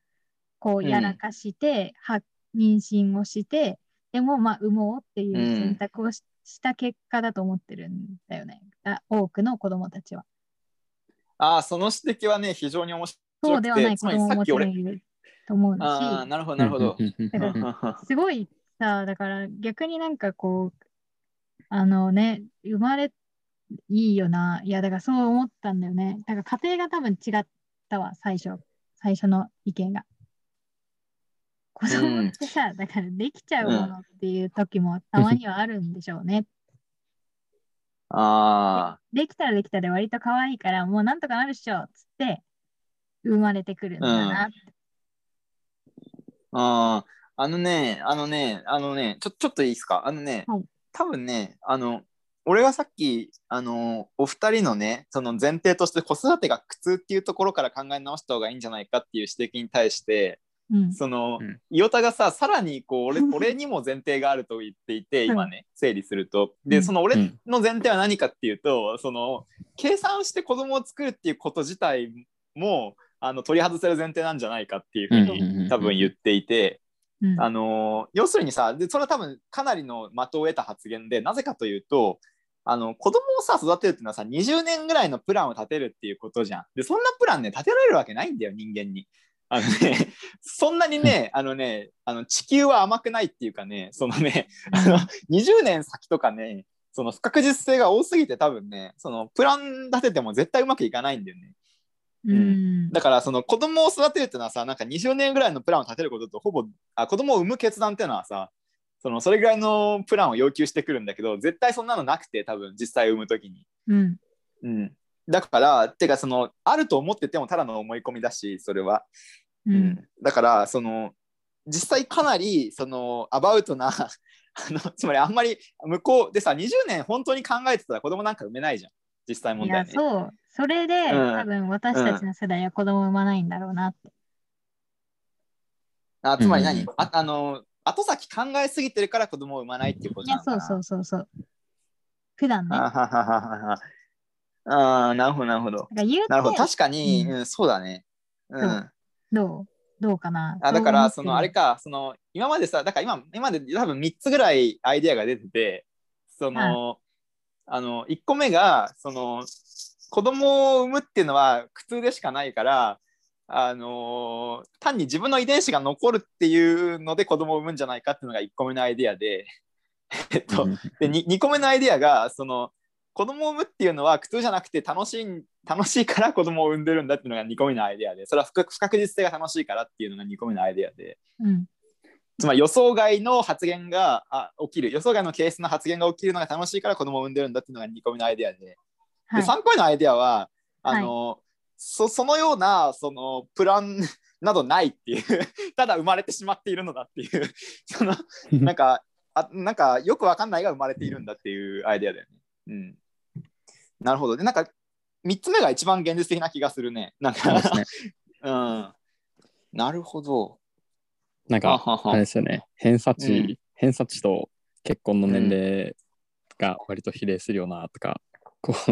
こううんやらかして、は妊娠をして、でも、まあ、産もうっていう選択をし,、た結果だと思ってるんだよね。あ多くの子供たちは。ああ、その指摘はね、非常に面白くて、そうではない子供ももいると思うし、ああ、なるほど、なるほど。すごいさ、だから逆になんかこう、あのね、生まれいいよな。いや、だからそう思ったんだよね。だから家庭が多分違ったわ、最初。最初の意見が。子供ってさ、だからできちゃうものっていう時もたまにはあるんでしょうね。ああ、できたらできたで割と可愛いから、もうなんとかなるっしょっつって生まれてくるんだなって。ああ、あのね、あのね、あのね、ちょ、ちょっといいですか？あのね、はい。多分ね、あの、俺がさっき、あの、お二人のね、その前提として子育てが苦痛っていうところから考え直した方がいいんじゃないかっていう指摘に対して、うん。その、うん。伊予田がさ、さらにこう俺、[LAUGHS] 俺にも前提があると言っていて、今ね、整理すると。で、うん。その俺うん。の前提は何かっていうと、その、計算して子供を作るっていうこと自体も、あの取り外せる前提なんじゃないかっていうふうに多分言っていて、うんあの要するにさでそれは多分かなりの的を得た発言でなぜかというとあの子供をさ育てるっていうのはさ20年ぐらいのプランを立てるっていうことじゃん。でそんなプランね立てられるわけないんだよ人間に。あのね、[LAUGHS] そんなにね、あのね、あの地球は甘くないっていうかね、そのね、あの20年先とかね、その不確実性が多すぎて多分ね、そのプラン立てても絶対うまくいかないんだよね。うん。だからその子供を育てるっていうのはさなんか20年ぐらいのプランを立てることとほぼあ子供を産む決断っていうのはさそのそれぐらいのプランを要求してくるんだけど絶対そんなのなくて多分実際産む時に。うん。うん、だからてかそのあると思っててもただの思い込みだしそれは。う。うんだからその実際かなりそのアバウトな [LAUGHS] あのつまりあんまり向こうでさ20年本当に考えてたら子供なんか産めないじゃん実際問いや、題ね。そう。それで、うん多分私たちの世代は子供を産まないんだろうなって。あつまり何、うんああの後先考えすぎてるから子供を産まないっていうこといや、なのかなそうそうそうそう。普段ね。だあはははははあーなるほどなるほど。から言うてなるほど確かに、ううんそうだね。うん、そうどう？どうかな？あだからそのあれか。かその今までさだから今今まで多分3つぐらいアイデアが出ててその、あの1個目がその子供を産むっていうのは苦痛でしかないからあの単に自分の遺伝子が残るっていうので子供を産むんじゃないかっていうのが1個目のアイデアで [LAUGHS] えっと、で 2, 2個目のアイデアがその子供を産むっていうのは苦痛じゃなくて楽しい楽しいから子供を産んでるんだっていうのが2個目のアイデアでそれは不確不確実性が楽しいからっていうのが2個目のアイデアで。うん。つまり予想外の発言があ起きる。予想外のケースの発言が起きるのが楽しいから子供を産んでるんだっていうのが2個目のアイデアではいで。3個目のアイデアはあの、そそのようなそのプラン [LAUGHS] などないっていう [LAUGHS] ただ生まれてしまっているのだっていう [LAUGHS] そのなんかあなんかよくわかんないが生まれているんだっていうアイデアだよね。うん、なるほどでなんか3つ目が一番現実的な気がするね。なんかそうん、なるほど。なんか、はははあれですよね。偏差値、うん偏差値と結婚の年齢が割と比例するよなとか、こう、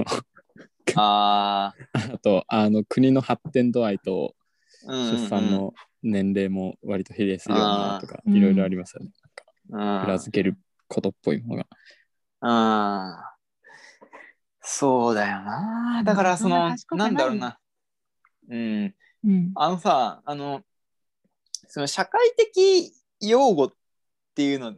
ああと、あの、国の発展度合いと出産の年齢も割と比例するよなとか、いろいろありますよね。うん裏付けることっぽいものが。うんそうだよな。だからその賢くないなんだろうな。うん。うん。あのさ、あの、その社会的用語っていうの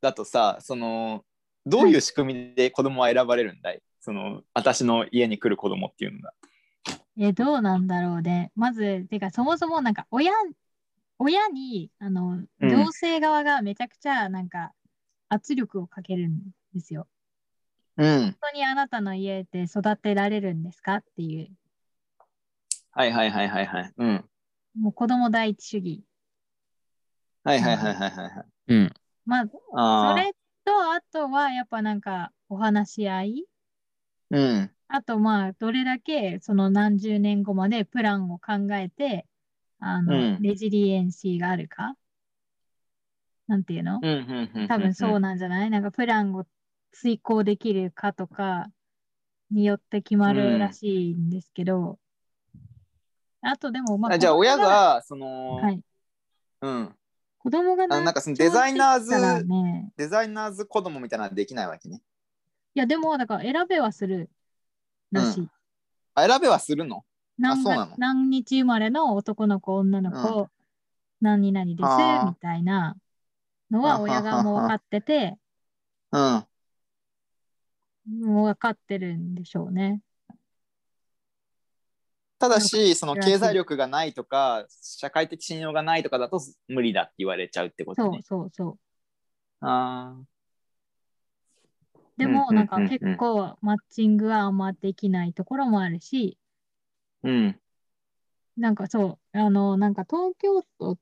だとさ、その、どういう仕組みで子供は選ばれるんだい、その、私の家に来る子供っていうのが。え、どうなんだろうね。まず、てか、そもそもなんか、親、親に、あの、うん行政側がめちゃくちゃ、なんか、圧力をかけるんですよ。うん。本当にあなたの家で育てられるんですかっていう、はいはいはいはいはい。うん。もう子供第一主義。はいはいはいはいはいはい。うん。まあ、あーそれっと、あとはやっぱなんかお話し合いうん。あとまあ、どれだけその何十年後までプランを考えて、あの、うんレジリエンシーがあるか？なんていうの？うん。うん。うん。多分そううなんじゃない？なんかプランを遂行できるかとかによって決まるらしいんですけど、あとでもまあ、ん。じゃあ、親が、その、はい、うん。子供がなんかそのデザイナーズね、デザイナーズ子供みたいなのはできないわけね。いやでもだから選べはするらしい。あ、選べはするの？何そうなの月何日生まれの男の子、女の子、何々ですみたいなのは親がもう分かってて、うん。もう分かってるんでしょうね。ただし、その経済力がないとか、社会的信用がないとかだと無理だって言われちゃうってことそうね。そうそあう。でも、うんなんか結構マッチングはあんまできないところもあるし、ーうん。なんかそう、あの、なんか東京都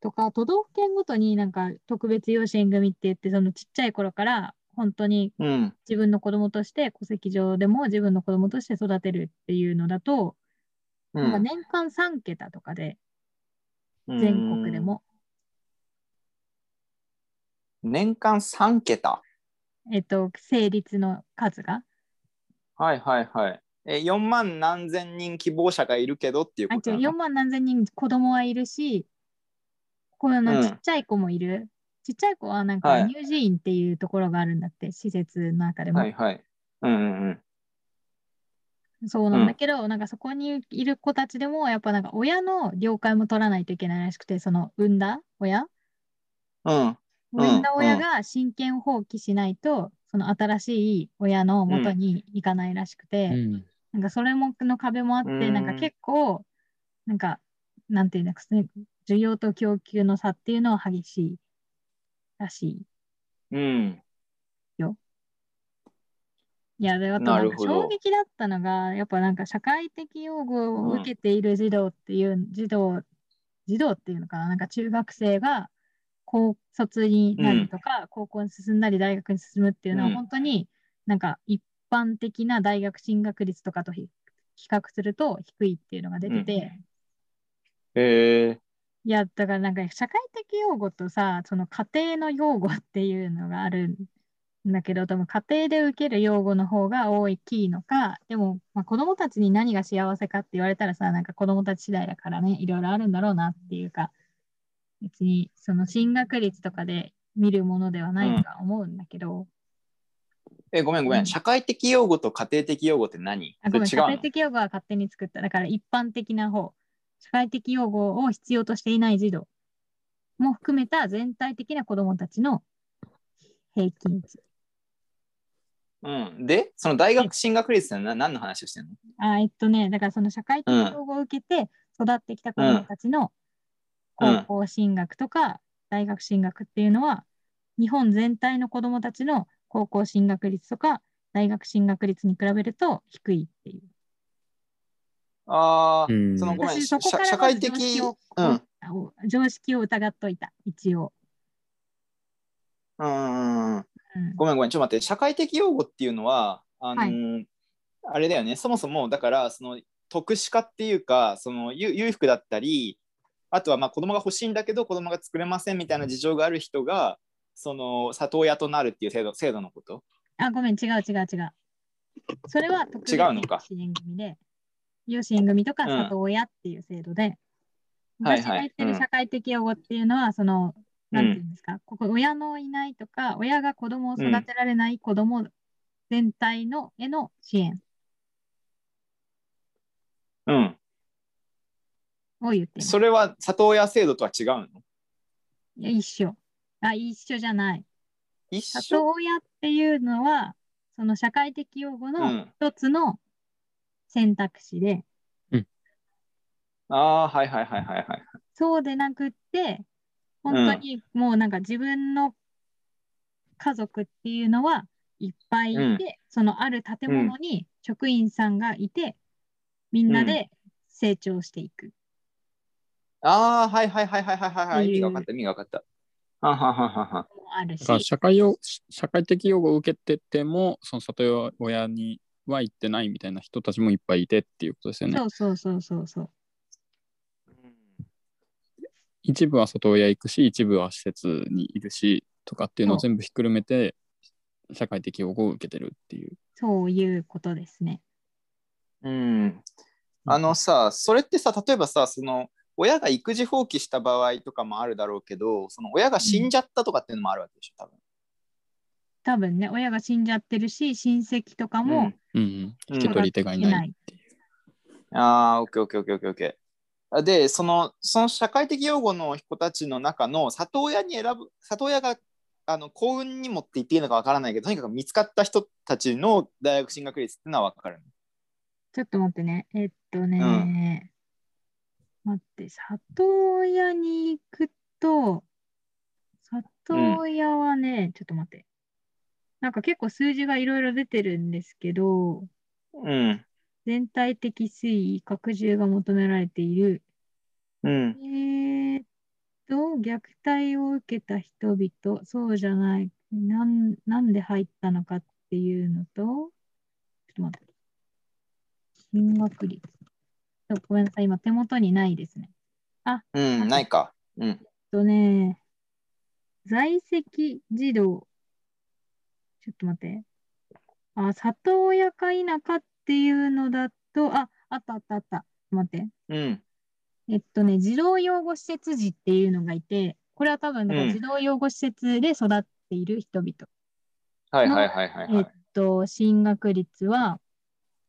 とか都道府県ごとになんか特別養子縁組って言って、そのちっちゃい頃から本当にうん。自分の子供として戸籍上でも自分の子供として育てるっていうのだと、うなんかん。年間3桁とかで、全国でも、うん。年間3桁？えっと、成立の数が？はいはいはい。え、4万何千人希望者がいるけどっていうあ、違う、ことなの4万何千人子供はいるし、こうんのちっちゃい子もいる。ちっちゃい子はなんかはい乳児院っていうところがあるんだって、施設の中でも。はいはい。うんうんうん。そうなんだけど、なんかそこにいる子たちでも、やっぱなんか親の了解も取らないといけないらしくて、その産んだ親？うん。親が親権放棄しないと、その新しい親の元に行かないらしくて、うん。なんかそれもの壁もあって、うん。なんか結構、なんか、なんていうんですかね、需要と供給の差っていうのは激しいらしい。うん。いや、で、あとなんか衝撃だったのが、やっぱなんか社会的養護を受けている児童っていう、児童、児童っていうのかな、なんか中学生が高卒になるとか、高校に進んだり大学に進むっていうのは、うん。本当になんか一般的な大学進学率とかと比比較すると低いっていうのが出てて、へえ。いや、だからなんか社会的養護とさ、その家庭の養護っていうのがあるんだけど、多分家庭で受ける養護の方が多いきいのか、でも、まあ、子供たちに何が幸せかって言われたらさ、なんか子供たち次第だからね、いろいろあるんだろうなっていうか、別にその進学率とかで見るものではないとは思うんだけど、え、ごめんごめうんん。社会的用語と家庭的用語って何？あごめん、社会的養護は勝手に作った。だから一般的な方、社会的養護を必要としていない児童も含めた全体的な子供たちの平均値。うん。で、その大学進学率って何何の話をしてんの？あえっとね、だからその社会的養護を受けて育ってきた子供たちのうん高校進学とか大学進学っていうのは、日本全体の子供たちの高校進学率とか大学進学率に比べると低いっていう。ああ、うんそのごめん、私社そこから社会的まず常識を、うん。お常識を疑っといた、一応。うんうんうん。うんごめんごめん、ちょっと待って、社会的用語っていうのは、あのーあれだよね、そもそもだから、その特殊化っていうか、その裕裕福だったり、あとはまあ子供が欲しいんだけど、子供が作れませんみたいな事情がある人が、その里親となるっていう制度制度のこと？あ、ごめん、違う違う違う。それは特別違うのか？養子縁組で、養子縁組とかうん。里親っていう制度で、はいはい。私が言ってうん。る社会的養護っていうのは、その、うん。なんていうんですか、ここ親のいないとか、親が子供を育てられない子供全体のへの支援。うん。を言って。それは里親制度とは違うの？いや一緒。あ、一緒じゃない。一緒？里親っていうのは、その社会的養護のうん。一つの選択肢で、ああ、はいはいはいはいはい。そうでなくって、本当にもうなんか自分の家族っていうのはいっぱいいて、うんそのある建物に職員さんがいて、みんなで成長していく。ああ、はいはいはいはいはいはい意味が分かった、意味が分かった。ははははあるし社会用社会的養護を受けてても、その里親には行ってないみたいな人たちもいっぱいいてっていうことですよね。そうそうそうそうそう。一部は里親行くし、一部は施設にいるしとかっていうのを全部ひっくるめて、社会的養護を受けてるっていう。そういうことですね。うん。あのさ、それってさ、例えばさ、その親が育児放棄した場合とかもあるだろうけど、その親が死んじゃったとかっていうのもあるわけでしょ、多分。多分ね、親が死んじゃってるし、親戚とかもうんう引き取り手がいないっていう。ああ、オッケーオッケーオッケーオッケーオッケー。あで、その、その社会的養護の子たちの中の里親に選ぶ、里親があの幸運にもって言っていいのかわからないけど、とにかく見つかった人たちの大学進学率っていうのはわかる。ちょっと待ってね。えっとね、待って、里親に行くと、里親はね、ちょっと待って。なんか結構数字がいろいろ出てるんですけど、うん。全体的推移、拡充が求められている。うん。えーっと、虐待を受けた人々、そうじゃない、なん、なんで入ったのかっていうのと、ちょっと待って。進学率。ごめんなさい、今手元にないですね。うん、ないか。うん。えっとね、在籍児童。ちょっと待って。あ、里親か否かっていうのだと、あ、あったあったあった。待って。うん。えっとね、児童養護施設児っていうのがいて、これは多分児童養護施設で育っている人々。はいはいはいはい、はえっい。と、進学率は、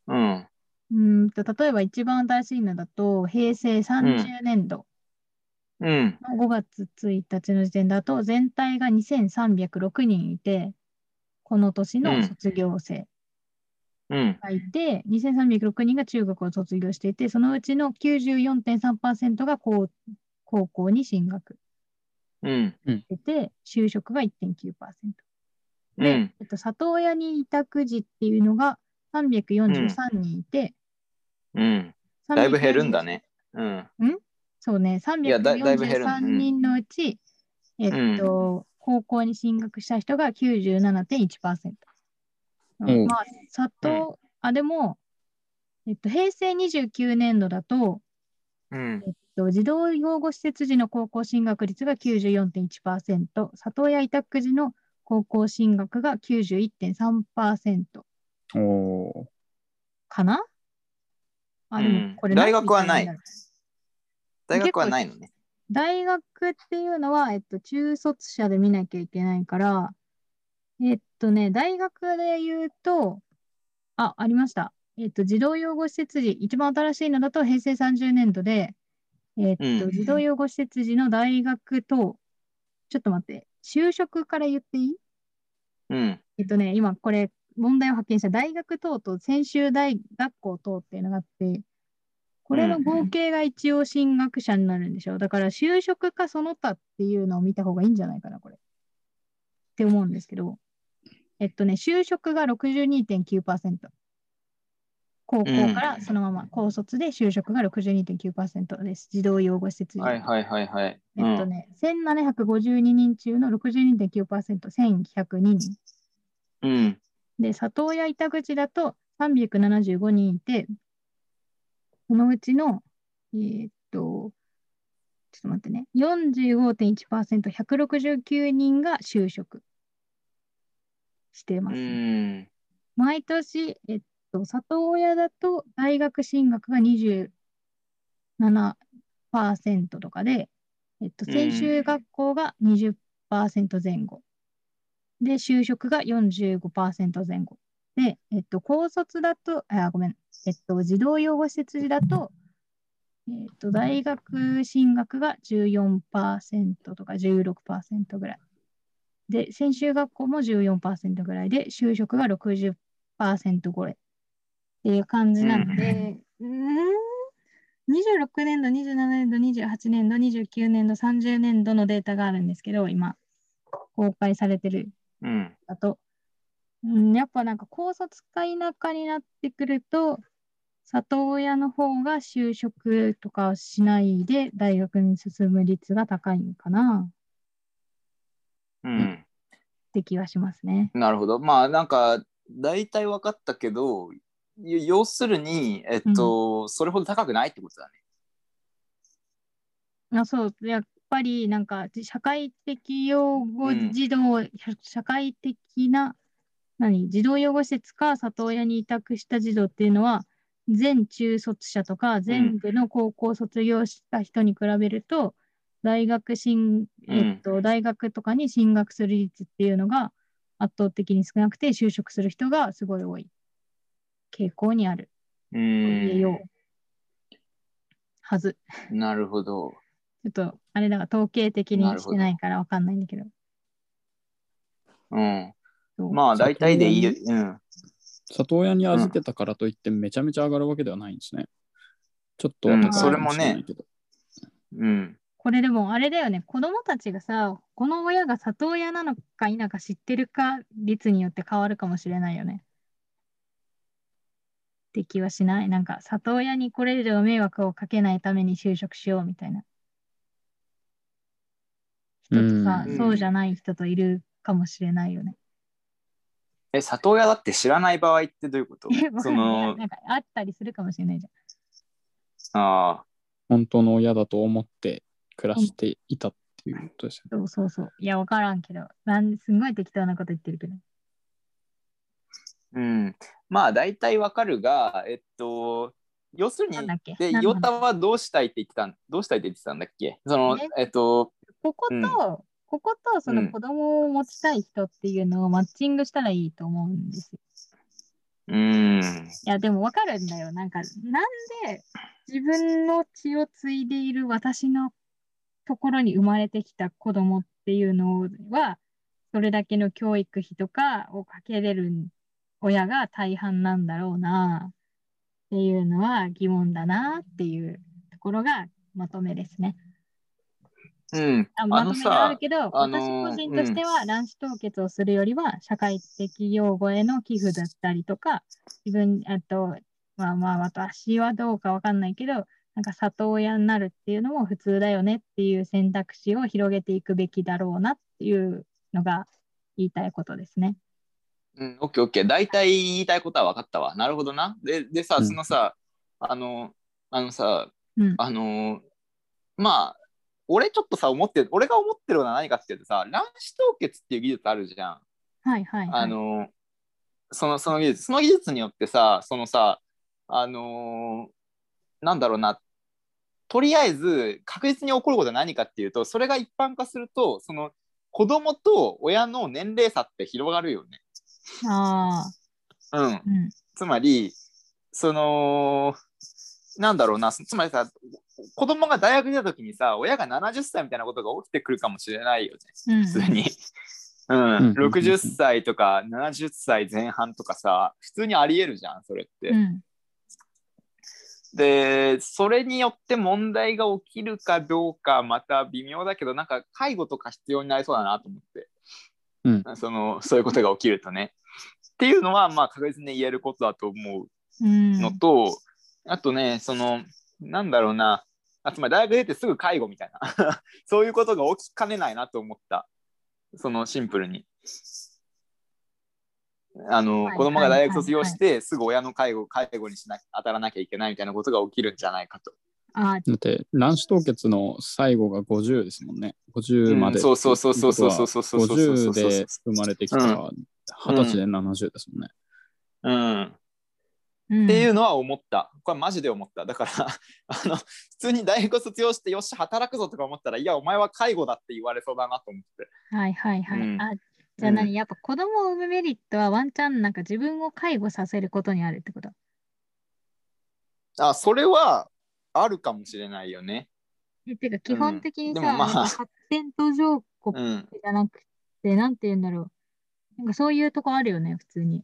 うん。うーんと、例えば一番新しいのだと、平成30年度うん。の5月1日の時点だと、全体が2306人いて、この年の卒業生うん。がいて、2306人が中学を卒業していて、そのうちの94.3%が高高校に進学うん。してて、就職が1.9%。で、うん。えっと、里親に委託児っていうのが343人いて、うん。だいぶ減るんだね。うん。そうね、やだだいぶ減る343人のうち、えっと、高校に進学した人が97.1%。うん。うん。まあ、里、あ、でも、えっと、平成29年度だと、うん。えっと、児童養護施設時の高校進学率が94.1%、里親委託時の高校進学が91.3%おー。かな？あ、これ大学はない大学はないのね。大学っていうのは、えっと、中卒者で見なきゃいけないから、えっとね、大学で言うと、あ、ありました。えっと、児童養護施設時、一番新しいのだと平成30年度で、えっと、うん児童養護施設時の大学と、ちょっと待って、就職から言っていい？うん。えっとね、今これ問題を発見した大学等と専修大学校等っていうのがあって、これの合計が一応進学者になるんでしょ。だから就職かその他っていうのを見た方がいいんじゃないかな、これ。って思うんですけど、えっとね、就職が62.9%。高校からそのまま、高卒で就職が62.9%です。児童養護施設。はいはいはいはい。えっとね、1752人中の62.9%、1102人。うん。で、里親委託地だと375人いて、そのうちの、えーっと、ちょっと待ってね、45.1%、169人が就職してまうす。ん。毎年、えっと、里親だと大学進学が27%とかで、えっと、うん専修学校が20%前後。で、就職が45%前後。で、えっと、高卒だと、あ、ごめん、えっと、児童養護施設時だと、えっと、大学進学が14%とか16%ぐらい。で、専修学校も14%ぐらいで、就職が60%超え。っていう感じなので、うーん、26年度、27年度、28年度、29年度、30年度のデータがあるんですけど、今、公開されてるうん。だと、うん、やっぱなんか高卒か田舎になってくると、里親の方が就職とかをしないで大学に進む率が高いのかな。て気はしますね。なるほど。まあなんか大体分かったけど、要するに、えっと、それほど高くないってことだね。あそう、やっぱりなんかじ社会的養護うん児童、社社会的な、何、児童養護施設か里親に委託した児童っていうのは、全中卒者とか全部の高校卒業した人に比べると、大学進、えっと、大学とかに進学する率っていうのが圧倒的に少なくて、就職する人がすごい多い傾向にあるうと言えよん。うはず。[LAUGHS] なるほど。ちょっと、あれだが統計的にしてないからわかんないんだけど。うん。そうまあ大体でいいよ。うん。里親に預けたからといってめちゃめちゃ上がるわけではないんですね。ちょっとは高いかもしれないけど。うん。これでもあれだよね、子供たちがさ、この親が里親なのか否か知ってるか率によって変わるかもしれないよね。って気はしない？なんか里親にこれ以上迷惑をかけないために就職しようみたいな。人とさ、うんそうじゃない人といるかもしれないよね。え、里親だって知らない場合ってどういうこと？[LAUGHS] わその、なんかあったりするかもしれないじああ、本当の親だと思って暮らしていたっていうことですよね。ゃん。そうそうそう。いや、わからんけど、なんすんごい適当なこと言ってるけど。うん。まあ大体わかるが、えっと、要するにで、ヨタはどうしたいって言ってたん、どうしたいって言ってたんだっけ？そのね、えっと、ここと、うんこことそうのん子供を持ちたい人っていうのをマッチングしたらいいと思うんですよ。うーん。いや、でもわかるんだよ。なんか、なんで自分の血を継いでいる私のところに生まれてきた子供っていうのは、それだけの教育費とかをかけれる親が大半なんだろうなっていうのは疑問だなっていうところがまとめですね。うん。ああのまとめがあるさ、けど、私個人としては卵子凍結をするよりは、社会的養護への寄付だったりとか、自分、あと、まあまあ、私はどうかわかんないけど、なんか里親になるっていうのも普通だよねっていう選択肢を広げていくべきだろうなっていうのが言いたいことですね。うん、オッケーオッケー。大体言いたいことは分かったわ。なるほどな。で、でさ、うんそのさ、あの、あのさ、うん。あの、まあ、俺ちょっとさ、思ってる、俺が思ってるのは何かっていうとさ、卵子凍結っていう技術あるじゃん。はいはいはい。あの、その、その技術、その技術によってさ、そのさ、あのなんだろうな、とりあえず確実に起こることは何かっていうと、それが一般化すると、その子供と親の年齢差って広がるよね。あうん。あ、うん。つまり、その、なんだろうな、つまりさ、子供が大学出た時にさ、親が70歳みたいなことが起きてくるかもしれないよね。うん普通に。うん、うん60歳とか70歳前半とかさ、普通にありえるじゃん、それって。うん。で、それによって問題が起きるかどうか、また微妙だけど、なんか介護とか必要になりそうだなと思って、うんそのそういうことが起きるとね。っていうのは、まあ、確実に言えることだと思ううん。のと、あとね、その、なんだろうな、あつまり大学出てすぐ介護みたいな、[LAUGHS] そういうことが起きかねないなと思った。そのシンプルに。あの、はい子供が大学卒業はいして、すぐ親の介護、介護にしな当たらなきゃいけないみたいなことが起きるんじゃないかと。あだって卵子凍結の最後が50ですもんね。50まで。うんそうそうそうそうそうそうそうそうそうそう50で生まれてきたら20歳で70ですもんね。うん。うん、っていうのは思った。これマジで思った。だから、[LAUGHS] あの、普通に大学卒業して、よし、働くぞとか思ったら、いや、お前は介護だって言われそうだなと思って。はいはいはい。うんあ、じゃあ何、やっぱ子供を産むメリットはワンチャンなんか自分を介護させることにあるってこと？あ、それはあるかもしれないよね。えてか基本的にさ、でもまあ発展途上国うん。じゃなくて、なんて言うんだろう。なんかそういうとこあるよね、普通に。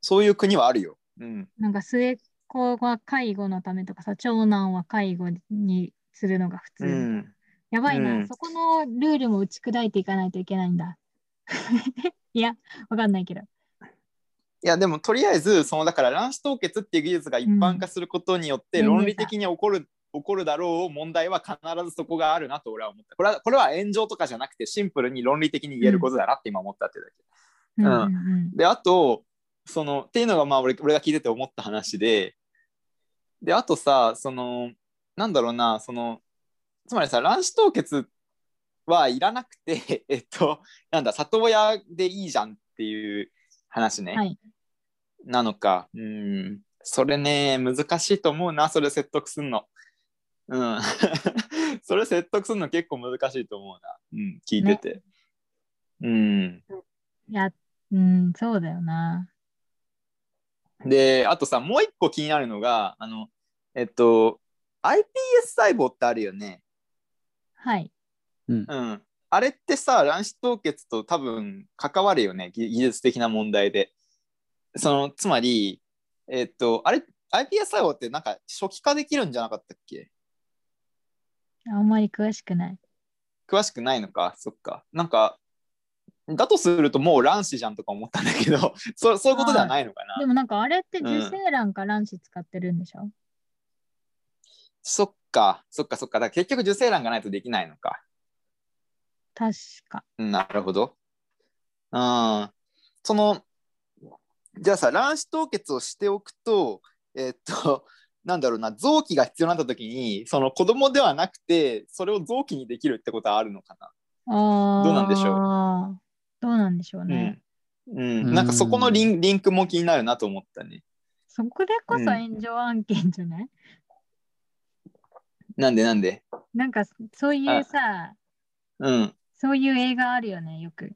そういう国はあるよ。うん。なんか末っ子は介護のためとかさ、長男は介護にするのが普通。うん。やばいな、うんそこのルールも打ち砕いていかないといけないんだ。[LAUGHS] いや、わかんないけど。いや、でも、とりあえず、その、だから、卵子凍結っていう技術が一般化することによって、うん論理的に起こる起こるだろう問題は必ずそこがあるなと俺は思った。これはこれは炎上とかじゃなくてシンプルに論理的に言えることだなって今思ったっていうだけ。うんうんうんであとそのっていうのがまあ俺俺が聞いてて思った話で。であとさそのなんだろうなそのつまりさ卵子凍結はいらなくて [LAUGHS] えっとなんだ里親でいいじゃんっていう話ね、はい。なのかうん。それね難しいと思うなそれ説得すんの。うん。[LAUGHS] それ説得するの結構難しいと思うな。うん聞いてて、うん。いや、うん、そうだよな。で、あとさ、もう一個気になるのが、あの、えっと、iPS 細胞ってあるよね。はい。うん。あれってさ、卵子凍結と多分関わるよね、技技術的な問題で。その、つまり、えっと、あれ、iPS 細胞ってなんか初期化できるんじゃなかったっけ？あんまり詳しくない。詳しくないのか、そっか。なんか、だとするともう卵子じゃんとか思ったんだけど、[LAUGHS] そそういうことではないのかな。でもなんかあれってうん受精卵か卵子使ってるんでしょ、そっか、そっかそっか。だから結局受精卵がないとできないのか。確か。なるほど。うん。その、じゃあさ、卵子凍結をしておくと、えっと、[LAUGHS] なんだろうな、臓器が必要になった時に、その子供ではなくて、それを臓器にできるってことはあるのかああ。どうなんでしょう？どうなんでしょうな。ね。うん。うん、なんかそこのリンリンクも気になるなと思ったね。そこでこそうん炎上案件じゃない、なんでなんで？なんかそういうさ、うん。そういう映画あるよね、よく。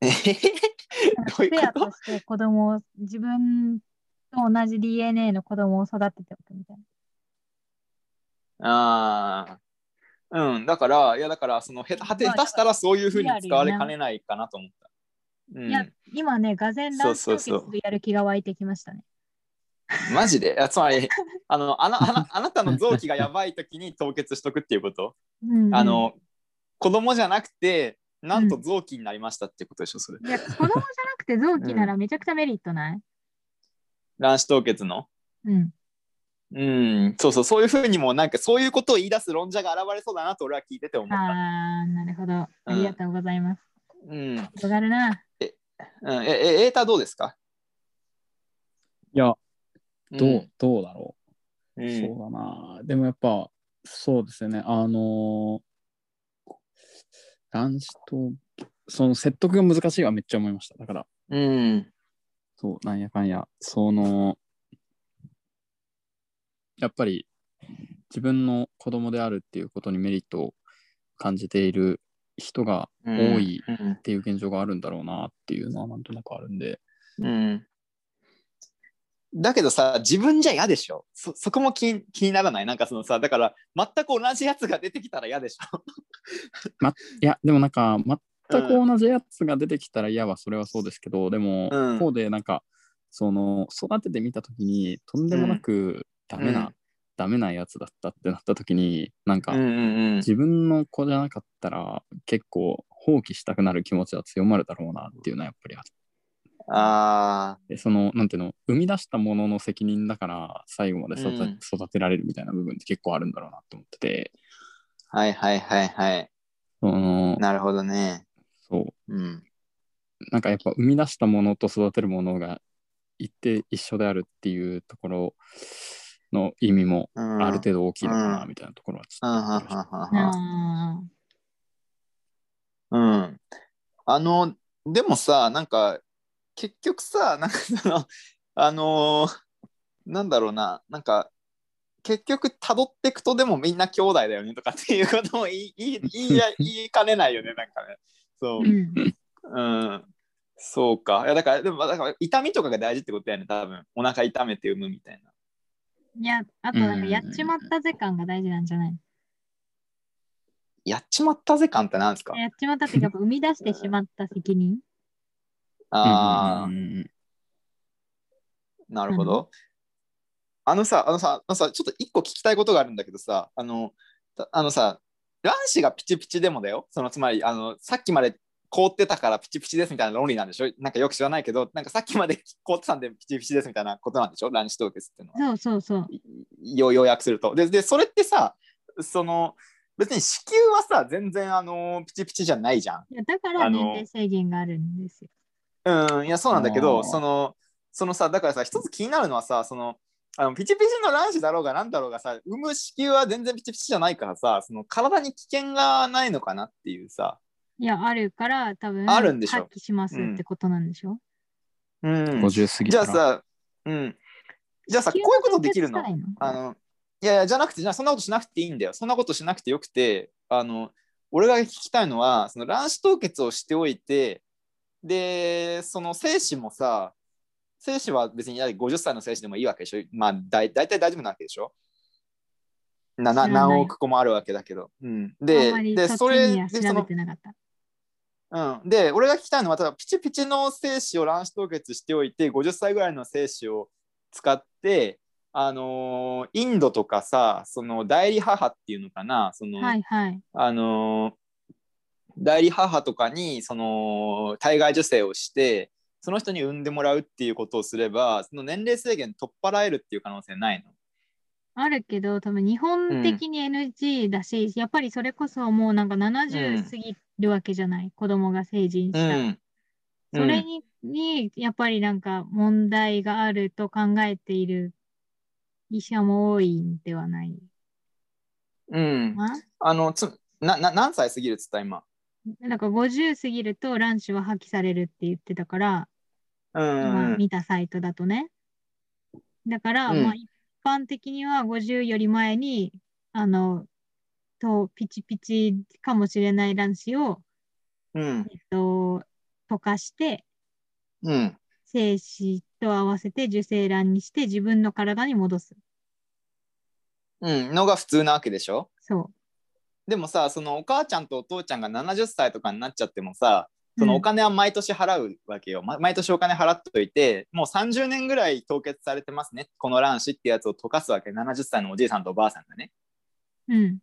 えへへなんかどういうペアこととして子供を、自分と同じ DNA の子供を育てておくみたいああ。うん。だから、いやだから、そのへた、下手したらそういうふうに使われかねないかなと思った。うん、な。いや、今ね、がぜん卵子凍そうそうそう。結でやる気が湧いてきましたね。マジで？[LAUGHS] つまりあのあなあなあなたの臓器がやばい時に凍結しとくっていうこと、うんうん。あの子供じゃなくてなんと臓器になりましたってことでしょそれ。いや、子供じゃなくて臓器ならめちゃくちゃメリットない、[LAUGHS] 卵子凍結の？うん、うんそうそうそういうふうにもなんかそういうことを言い出す論者が現れそうだなと俺は聞いてて思った、ああ、なるほど。ありがとうございます。うん広がるな。うん、ええエータどうですか？いや、どう、うんどうだろう。うんそうだな。でもやっぱ、そうですよね。あのー、男子と、その説得が難しいはめっちゃ思いました。だから、うんそう、なんやかんや、その、やっぱり自分の子供であるっていうことにメリットを感じている人が多いうんっていう現状があるんだろうなっていうのはなんとなくあるんで、うん。だけどさ自分じゃ嫌でしょ。そそこも気に気にならない？なんかそのさだから全く同じやつが出てきたら嫌でしょ。いや、でもなんか、全く同じやつが出てきたら嫌はそれはそうですけど、でも、うん。一方でなんか、その、育ててみたときに、とんでもなくダメな、うん。ダメなやつだったってなったときに、なんか、うんうんうん。自分の子じゃなかったら、結構放棄したくなる気持ちは強まるだろうなっていうのはやっぱりあっあて、その、なんていうの、生み出したものの責任だから、最後まで育,、うん。育てられるみたいな部分って結構あるんだろうなって思ってて、あはいはいはいはい。その、なるほどね。そう、うん。なんかやっぱ生み出したものと育てるものが一定一緒であるっていうところの意味もうんある程度大きいのかなうんみたいなところはちょっとうんあのでもさなんか結局さなんかそのあのーなんだろうななんか結局辿ってくとでもみんな兄弟だよねとかっていうことも言い言い言いや [LAUGHS] 言いかねないよねなんかねそうう、ん。うん。そうか。いやだから、でも、だから痛みとかが大事ってことやね、多分。お腹痛めて産むみたいな。いや、あとなんかやっちまったぜ感が大事なんじゃない？やっちまったぜ感ってなんですか？やっちまったっていうか、生み出してしまった責任？ああ、なるほど。あのさ、あのさ、あのさ、ちょっと一個聞きたいことがあるんだけどさ、あの、たあのさ、卵子がピチピチでもだよ。そのつまり、あの、さっきまで凍ってたからピチピチですみたいな論理なんでしょ？なんかよく知らないけど、なんかさっきまで凍ってたんでピチピチですみたいなことなんでしょ？卵子凍結っていうのは。そうそうそう。よ要約すると。で、でそれってさ、その、別に子宮はさ、全然あのピチピチじゃないじゃん。いやだから年齢制限があるんですよ。うん、いや、そうなんだけあど、ーその、そのさ、だからさ、一つ気になるのはさ、その、あのピチピチの卵子だろうがなんだろうがさ、産む子宮は全然ピチピチじゃないからさ、その体に危険がないのかなっていうさ。いや、あるから多分あるんでしょ？発揮しますってことなんでしょ、うん。50過ぎたら。じゃあさ、うん。じゃあさ、こういうことできるの？あの、いやいや、じゃなくて、じゃあそんなことしなくていいんだよ。そんなことしなくてよくて、あの、俺が聞きたいのは、その卵子凍結をしておいて、で、その精子もさ、精子は別にやはり50歳の精子でもいいわけでしょ？まあ、だい大体大丈夫なわけでしょ？な何億個もあるわけだけど。うん、でで、それでそのてなかった。うん、で、俺が聞きたいのは、ただピチピチの精子を卵子凍結しておいて、50歳ぐらいの精子を使って、あのーインドとかさ、その代理母っていうのかな、その、はいはい。あのー代理母とかに、その、体外受精をして、その人に産んでもらうっていうことをすれば、その年齢制限取っ払えるっていう可能性ないの？あるけど、多分日本的に NG だし、やっぱりそれこそもうなんかうん70過ぎるわけじゃない、子供が成人したら。うん。それに,、にやっぱりなんか問題があると考えている医者も多いんではない？うん。かあ？の、つなな何歳過ぎるっつった今？な。なんか50過ぎると卵子は破棄されるって言ってたから、うん今見たサイトだとね。だから、うんまあ一般的には50より前に、あの、とピチピチかもしれない卵子を、うん。えっと、溶かして、うん。精子と合わせて受精卵にして自分の体に戻す。うん。のが普通なわけでしょ？そでもさそのお母ちゃんとお父ちゃんが70歳とかになっちゃってもさう。そのおうん。金は毎年払うわけよ、ま毎年お金払っといてもう30年ぐらい凍結されてますね。この卵子ってやつを溶かすわけ。70歳のおじいさんとおばあさんがね。うん。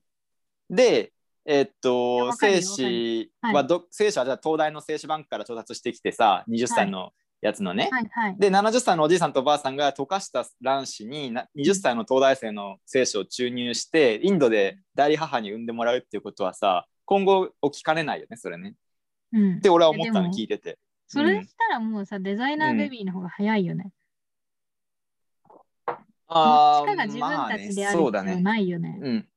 でえっいやと精よわかるは子はど、精子はじゃあ東大の精子バンクから調達してきてさ20歳のやつのね、はいはい。で70歳のおじいさんとおばあさんが溶かした卵子にな20歳の東大生の精子を注入してインドで代理母に産んでもらうっていうことはさ今後起きかねないよねそれね。うんって俺は思ったの聞いてて。それしたらもうさ、デザイナーベビーの方が早いよね。どっあちかが自分たちである必要そうだね。ないよね。うん。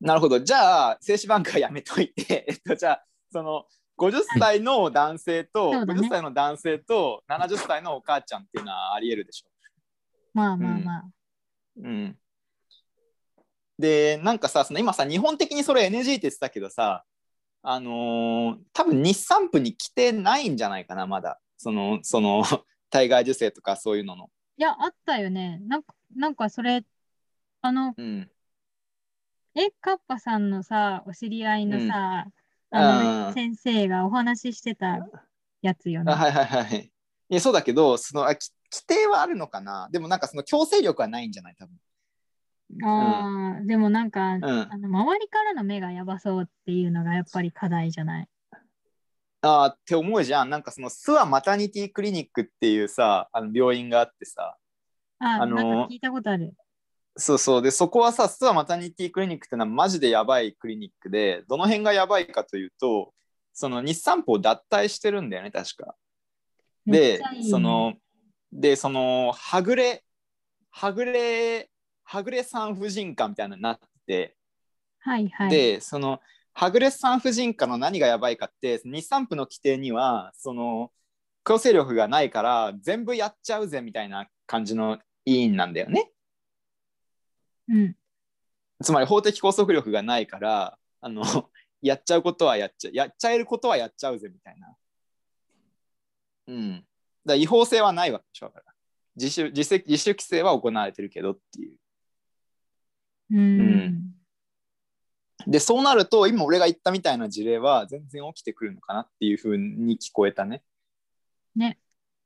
なるほど。じゃあ、精子バンクはやめといて、[LAUGHS] えっと、じゃあ、その、50歳の男性と、ね50歳の男性と70歳のお母ちゃんっていうのはあり得るでしょ。まあまあまあ。うん。で、なんかさ、その今さ、日本的にそれ NG って言ってたけどさ、あのー多分日産部に来てないんじゃないかな、まだ。その、その、[LAUGHS] 体外受精とかそういうのの。いや、あったよね。なんか、なんかそれ、あの、うん。え、カッパさんのさ、お知り合いのさ、うんあの、うん先生がお話ししてたやつよね。あはいはいはい。いやそうだけど、そのあき規定はあるのかなでもなんかその強制力はないんじゃない多分。ああ、でもなんか、うんあの周りからの目がやばそうっていうのがやっぱり課題じゃない？あーって思うじゃん。なんかそのスワマタニティクリニックっていうさ、あの病院があってさ、あ、あのーなんか聞いたことある。そうそう。で、そこはさ、スワマタニティクリニックってのはマジでやばいクリニックで、どの辺がやばいかというと、その日産舗を脱退してるんだよね、確か。でねその、で、その、はぐれ、はぐれ、はぐれ産婦人科みたいなのになってて、はいはい。でそのはぐれ産婦人科の何がやばいかって日産婦の規定にはその強制力がないから全部やっちゃうぜみたいな感じの委員なんだよね。うん。つまり法的拘束力がないからあの [LAUGHS] やっちゃうことはやっちゃやっちゃえることはやっちゃうぜみたいな。うん。だ違法性はないわけでしょだから。自主自主規制は行われてるけどっていううん。んでそうなると今俺が言ったみたいな事例は全然起きてくるのかなっていうふうに聞こえたね。ね。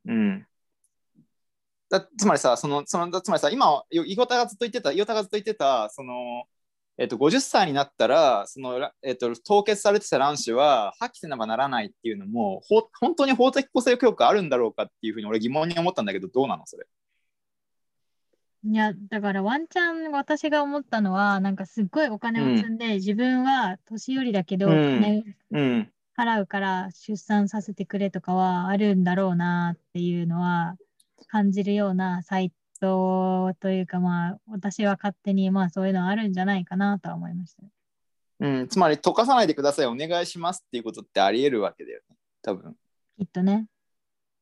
うん。だつまりさそのそのつまりさ今よ伊田がずっと言ってた伊田がずっと言ってたそのえっと、50歳になったらその、えっと、凍結されてた卵子は破棄せねばならないっていうのもほ本当に法的公正教育あるんだろうかっていうふうに俺疑問に思ったんだけどどうなのそれ？いや、だからワンチャン私が思ったのは、なんかすっごいお金を積んで、自分は年寄りだけど、うん金うん払うから出産させてくれとかはあるんだろうなっていうのは感じるようなサイトというか、まあ、私は勝手にまあそういうのあるんじゃないかなとは思いました。うん、つまり溶かさないでくださいお願いしますっていうことってありえるわけだよね多分。きっとね。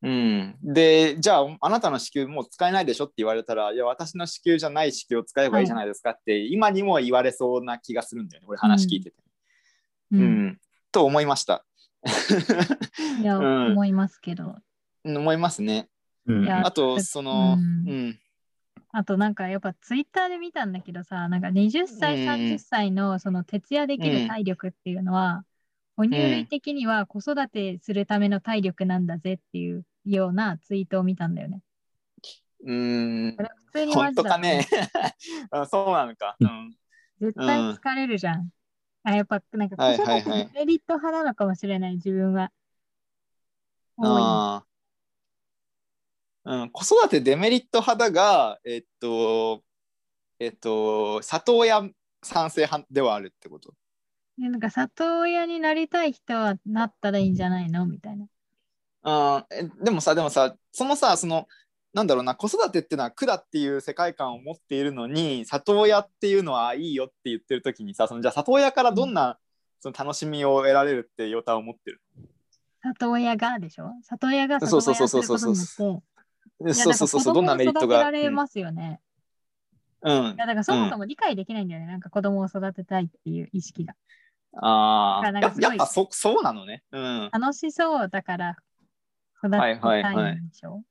うん、でじゃああなたの子宮もう使えないでしょって言われたらいや私の子宮じゃない子宮を使えばいいじゃないですかって、今にも言われそうな気がするんだよね俺話聞いてて。ううんん。と思いました。いや、[LAUGHS] うん思いますけど。思いますね。うんいやあとその、うんうんあとなんかやっぱツイッターで見たんだけどさ、なんか20歳、うん30歳のその徹夜できる体力っていうのは、哺乳類的には子育てするための体力なんだぜっていうようなツイートを見たんだよね。うん普通にマ本ジだと当かね [LAUGHS] あそうなのか。うん絶対疲れるじゃん。あ、やっぱなんか子はい育はいはいてメリット派なのかもしれない、自分は。あーうん、子育てデメリット派だが、えっと、えっと、里親賛成派ではあるってこと？でなんか里親になりたい人はなったらいいんじゃないの？みたいな。あでもさ、でもさ、そのさ、その、なんだろうな、子育てっていうのは苦だっていう世界観を持っているのに、里親っていうのはいいよって言ってる時にさ、そのじゃあ里親からどんな、その楽しみを得られるってヨタを持ってる？里親がでしょ？里親がそう里そうそうそう親することによっそうそうそうそう、どんなメリットが？られますよね。うん。うんいやだからそもそも理解できないんだよね。なんか子供を育てたいっていう意識が。ああ、やっぱそそうなのね。うん。楽しそうだから育てたいんでしょ、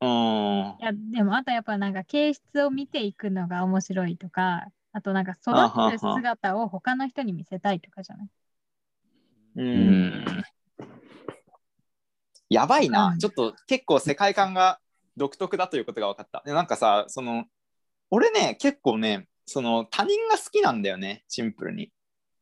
うん。いや、でもあとやっぱなんか形質を見ていくのが面白いとか、あとなんか育てる姿を他の人に見せたいとかじゃない？う。うんんやばいな、うんちょっと結構世界観が独特だということが分かった。でなんかさ、その、俺ね、結構ね、その他人が好きなんだよね、シンプルに。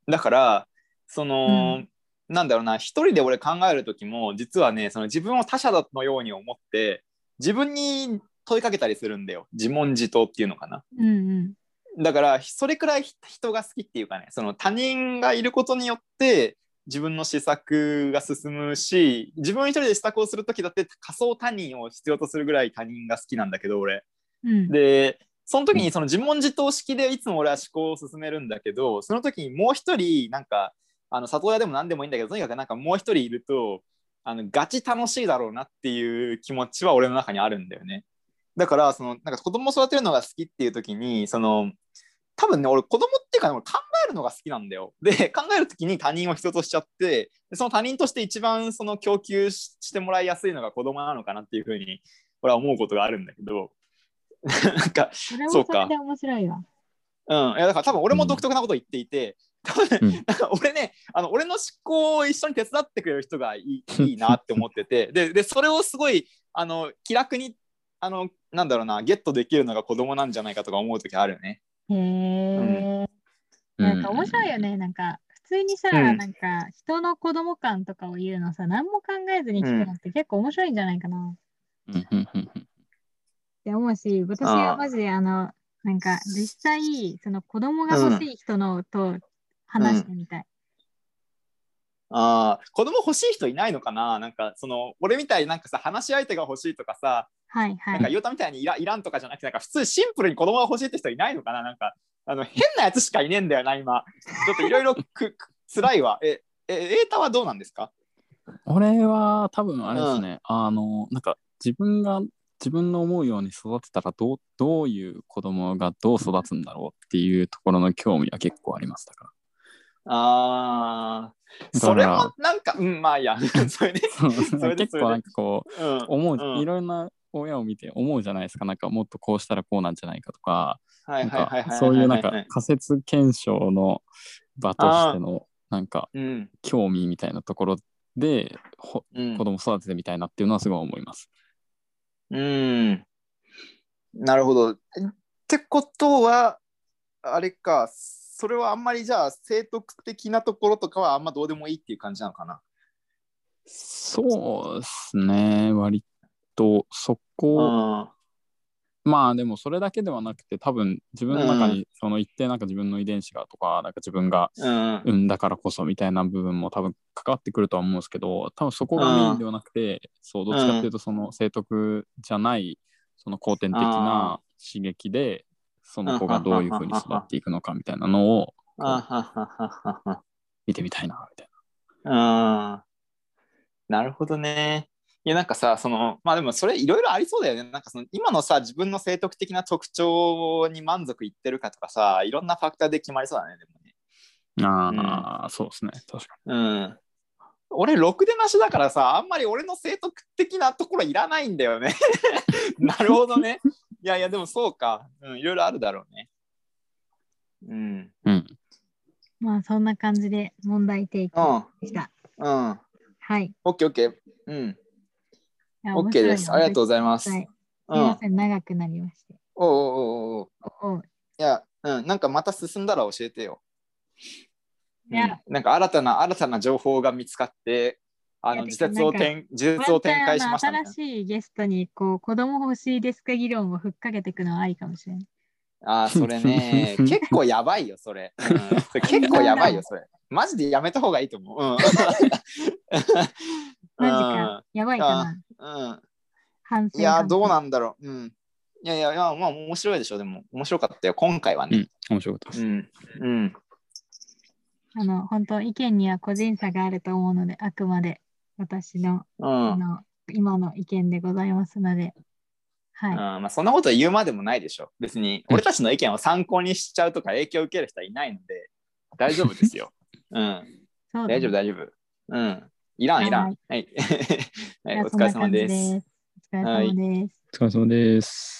だから、その、うんなんだろうな、一人で俺考える時も、実はね、その自分を他者だのように思って、自分に問いかけたりするんだよ。自問自答っていうのかな。うんうん。だからそれくらい人が好きっていうかねその他人がいることによって自分の施策が進むし自分一人で施策をする時だって仮想他人を必要とするぐらい他人が好きなんだけど俺うん、でその時にその自問自答式でいつも俺は思考を進めるんだけどその時にもう一人なんかあの里親でも何でもいいんだけどとにかくなんかもう一人いるとあのガチ楽しいだろうなっていう気持ちは俺の中にあるんだよね。だからそのなんか子供を育てるのが好きっていう時にその多分ね俺子供っていうか、ね、俺考えるのが好きなんだよ。で考える時に他人を人としちゃってでその他人として一番その供給ししてもらいやすいのが子供なのかなっていうふうに俺は思うことがあるんだけど [LAUGHS] なんかそれもそれで面白いわ。うん、いやだから多分俺も独特なことを言っていて、多分うん。なんか俺ねあの俺の思考を一緒に手伝ってくれる人がいいいいなって思っててででそれをすごいあの気楽にあのなんだろうなゲットできるのが子供なんじゃないかとか思う時あるね。へえ、なんか面白いよね。なんか普通にさ、うん。なんか人の子供感とかを言うのさ、何も考えずに聞くのって結構面白いんじゃないかな。うんうんうんうん。って思うし、私はマジであの、なんか実際、その子供が欲しい人のと話してみたい。あー子供欲しい人いないのかな？なんかその俺みたいになんかさ話し相手が欲しいとかさはいはい。なんかヨタみたいにいらいらんとかじゃなくてなんか普通シンプルに子供が欲しいって人いないのかな？なんかあの変なやつしかいねえんだよな今。ちょっといろいろくく [LAUGHS] 辛いわ。ええエータはどうなんですか？俺は多分あれですね、あのなんか自分が自分の思うように育てたらどうどういう子供がどう育つんだろうっていうところの興味は結構ありましたかあー。だからそれもなんか [LAUGHS] うんまあいいや。[LAUGHS] それで、らそれで結構なんかこううん、思う、うん。いろんな親を見て思うじゃないですか。なんかもっとこうしたらこうなんじゃないかとか。そういうなんかはい仮説検証の場としてのなんかうん。興味みたいなところでほうん。子供育ててみたいなっていうのはすごい思います。うん。なるほど。ってことはあれか、それはあんまりじゃあ、生徳的なところとかはあんまどうでもいいっていう感じなのかな？そうですね、割とそこ、まあでもそれだけではなくて多分自分の中にその一定なんか自分の遺伝子がとかなんか自分がうん。産んだからこそみたいな部分も多分関わってくるとは思うんですけど多分そこがメインではなくてそうどっちかっていうとその生徳じゃないその後天的な刺激でその子がどういうふうに育っていくのかみたいなのを見てみたいなみたいは。うん。なるほどね。いやなんかさそのまあでもそれいろいろありそうだよねなんかその今のさ自分の生徳的な特徴に満足いってるかとかさいろんなファクターで決まりそうだねでもねな。ああ、そうですね確かうん俺ろくでなしだからさあんまり俺の生徳的なところいらないんだよね [LAUGHS] なるほどねいやいやでもそうか。うんいろいろあるだろうね。うん。に。うん。まあそんな感じで問題提起うん。でした。うん。はい。オッケーオッケー。うん。オッケーです。ありがとうございます。はい。すうん。みません、長くなりまして。おうおうおうおう。おう。いや、うん、なんかまた進んだら教えてよ。いや。うん。なんか新たな新たな情報が見つかって、あの自説を展 [LAUGHS] 自説を展開しました新しいゲストにこう子供欲しいですか議論をふっかけていくのはありかもしれない。な。あー、[LAUGHS] それね、[LAUGHS] 結構やばいよ、それ。うん、それ結構やばいよ、それ。マジでやめた方がいいと思う。うん。マジか。やばいかな。うん。うん反省。いや、どうななんだろう。うん。いやいや、いやまあ面白いでしょ、でも。面白かったよ、今回はね。うん。面白かったです。うん。うん。あの、本当意見には個人差があると思うので、あくまで私のうん。あの今の意見でございますので、はい。うんまあ、そんなこと言うまでもないでしょ。別に俺たちの意見を参考にしちゃうとか影響を受ける人はいないので大丈夫ですよ。[LAUGHS] うん。そう大丈夫、大丈夫。うん。いらん、いらん。はい。はい、お疲れ様です。お疲れ様です。お疲れ様です。